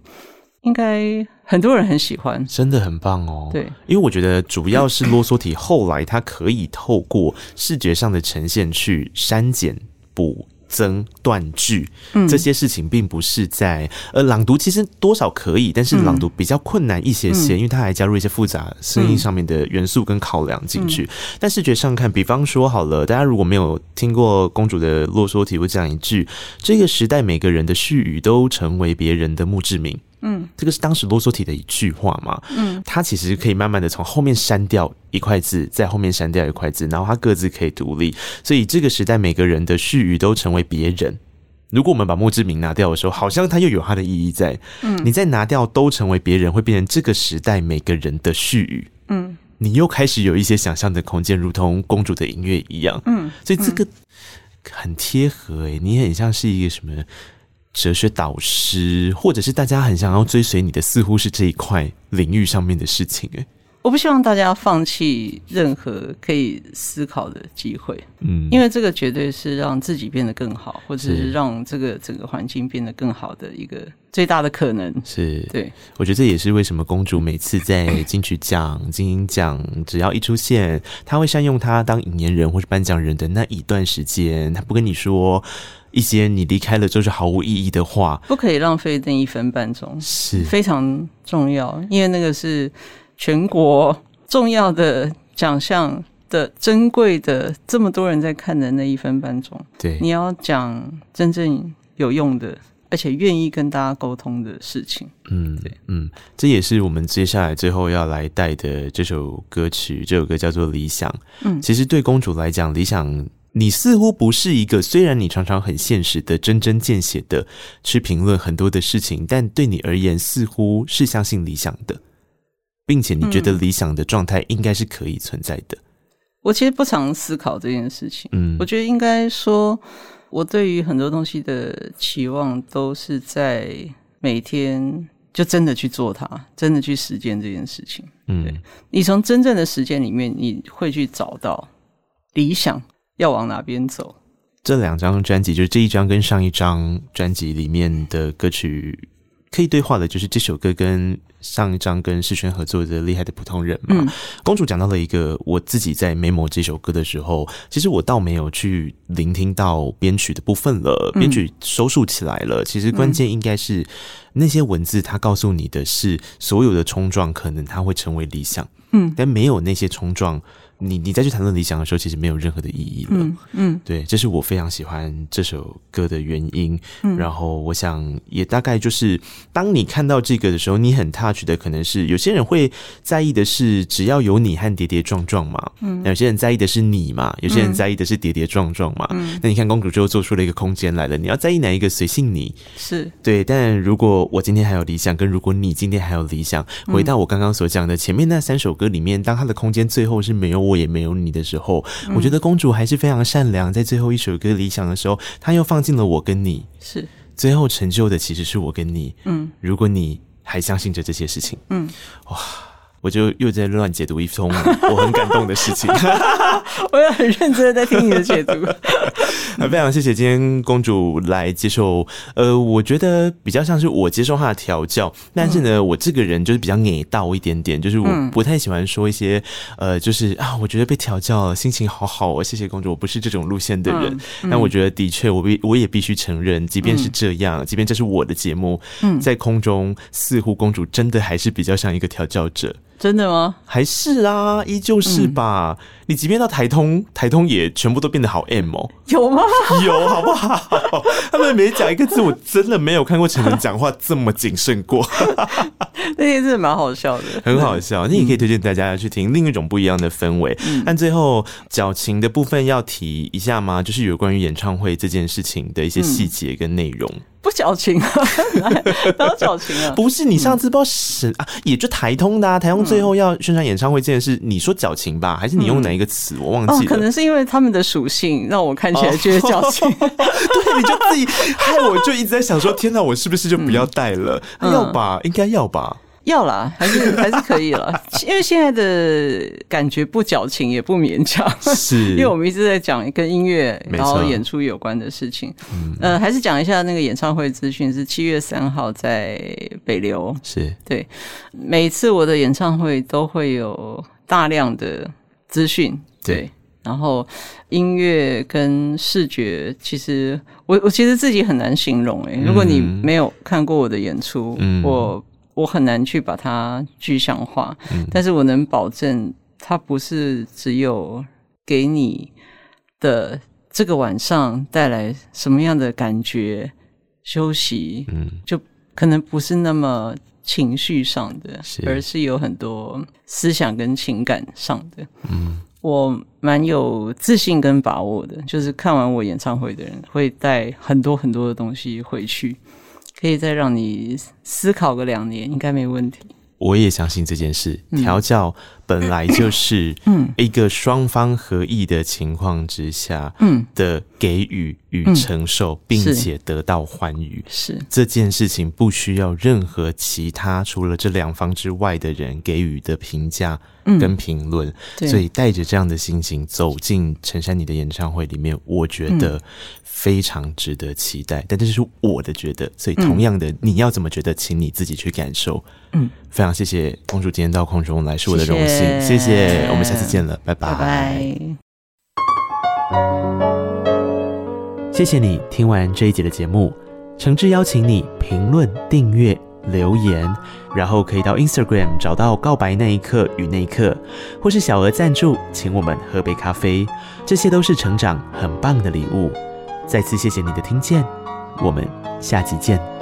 应该很多人很喜欢，真的很棒哦。对，因为我觉得主要是啰嗦体后来它可以透过视觉上的呈现去删减、补增、断句，嗯，这些事情并不是在呃朗读，其实多少可以，但是朗读比较困难一些些，嗯，因为它还加入一些复杂声音上面的元素跟考量进去。嗯，但视觉上看，比方说好了，大家如果没有听过公主的啰嗦体，我讲一句：这个时代每个人的絮语都成为别人的墓志铭。嗯，这个是当时啰嗦体的一句话嘛。嗯，它其实可以慢慢的从后面删掉一块字，在后面删掉一块字，然后它各自可以独立。所以这个时代每个人的絮语都成为别人。如果我们把墓志铭拿掉的时候，好像它又有它的意义在。嗯，你再拿掉都成为别人，会变成这个时代每个人的絮语。嗯，你又开始有一些想象的空间，如同公主的音乐一样。嗯，所以这个很贴合诶、欸，你很像是一个什么？哲学导师，或者是大家很想要追随你的，似乎是这一块领域上面的事情。诶，我不希望大家放弃任何可以思考的机会，嗯，因为这个绝对是让自己变得更好，或者是让这个整个环境变得更好的一个最大的可能。是，对，我觉得这也是为什么公主每次在金曲奖、金鹰奖，只要一出现，她会善用她当引言人或是颁奖人的那一段时间，她不跟你说。一些你离开了就是毫无意义的话，不可以浪费那一分半钟，是非常重要，因为那个是全国重要的奖项的珍贵的，这么多人在看的那一分半钟。对，你要讲真正有用的，而且愿意跟大家沟通的事情。嗯，对，嗯，这也是我们接下来最后要来带的这首歌曲，这首歌叫做《理想》。嗯，其实对公主来讲，理想。你似乎不是一个，虽然你常常很现实的、针针见血的去评论很多的事情，但对你而言，似乎是相信理想的，并且你觉得理想的状态应该是可以存在的。我其实不常思考这件事情。嗯，我觉得应该说，我对于很多东西的期望都是在每天就真的去做它，真的去实践这件事情。嗯，对，你从真正的实践里面，你会去找到理想。要往哪边走？这两张专辑，就是这一张跟上一张专辑里面的歌曲可以对话的，就是这首歌跟上一张跟世轩合作的《厉害的普通人》嘛。嗯、公主讲到了一个，我自己在 memo 这首歌的时候，其实我倒没有去聆听到编曲的部分了，编曲收束起来了。嗯、其实关键应该是那些文字，它告诉你的是，所有的冲撞可能它会成为理想，嗯，但没有那些冲撞。你你再去谈论理想的时候，其实没有任何的意义了。嗯，嗯对，这是我非常喜欢这首歌的原因。嗯，然后我想也大概就是，当你看到这个的时候，你很 touch 的可能是有些人会在意的是只要有你和跌跌撞撞嘛。嗯，有些人在意的是你嘛，有些人在意的是跌跌撞撞嘛。嗯，那你看公主最后做出了一个空间来了，你要在意哪一个随性你。是对，但如果我今天还有理想，跟如果你今天还有理想，回到我刚刚所讲的前面那三首歌里面，当他的空间最后是没有我也没有你的时候，嗯、我觉得公主还是非常善良。在最后一首歌理想的时候，她又放进了我跟你，是最后成就的其实是我跟你。嗯，如果你还相信着这些事情，嗯，哇。我就又在乱解读一通 我很感动的事情，我也很认真的在听你的解读。非常谢谢今天公主来接受，呃，我觉得比较像是我接受她的调教，但是呢，我这个人就是比较黏道一点点，就是我不太喜欢说一些，呃，就是啊，我觉得被调教了，心情好好哦，谢谢公主，我不是这种路线的人。但我觉得的确，我必我也必须承认，即便是这样，即便这是我的节目，在空中似乎公主真的还是比较像一个调教者。真的吗？还是啊，依旧是吧。你即便到台通，台通也全部都变得好 M 哦。有吗？有，好不好？他们每讲一个字，我真的没有看过成人讲话这么谨慎过。那些字蛮好笑的，很好笑。那也可以推荐大家去听另一种不一样的氛围。嗯、但最后矫情的部分要提一下吗？就是有关于演唱会这件事情的一些细节跟内容。嗯不矫情啊，哪有矫情啊？不是你上次不知道是啊，也就台通的啊，台通最后要宣传演唱会这件事，你说矫情吧，还是你用哪一个词？我忘记了。可能是因为他们的属性让我看起来觉得矫情。对，你就自己害我，就一直在想说，天哪，我是不是就不要带了？要吧，应该要吧。要啦，还是 还是可以了，因为现在的感觉不矫情也不勉强，是，因为我们一直在讲跟音乐然后演出有关的事情，嗯，呃，还是讲一下那个演唱会资讯是七月三号在北流，是对，每次我的演唱会都会有大量的资讯，对，对，然后音乐跟视觉，其实我我其实自己很难形容，诶，如果你没有看过我的演出，嗯，我。我很难去把它具象化，嗯、但是我能保证，它不是只有给你的这个晚上带来什么样的感觉、休息，嗯，就可能不是那么情绪上的，是而是有很多思想跟情感上的。嗯，我蛮有自信跟把握的，就是看完我演唱会的人会带很多很多的东西回去。可以再让你思考个两年，应该没问题。我也相信这件事，调教本来就是一个双方合意的情况之下，嗯。的给予与承受，并且得到欢愉，是。这件事情不需要任何其他除了这两方之外的人给予的评价跟评论。所以带着这样的心情走进陈珊妮的演唱会里面，我觉得。非常值得期待，但这是我的觉得，所以同样的，你要怎么觉得，请你自己去感受。嗯，非常谢谢公主今天到空中来，是我的荣幸，谢谢，谢谢，我们下次见了，拜拜。拜拜。谢谢你听完这一集的节目，诚挚邀请你评论、订阅、留言，然后可以到 Instagram 找到告白那一刻与那一刻，或是小额赞助，请我们喝杯咖啡，这些都是成长很棒的礼物。再次谢谢你的听见，我们下期见。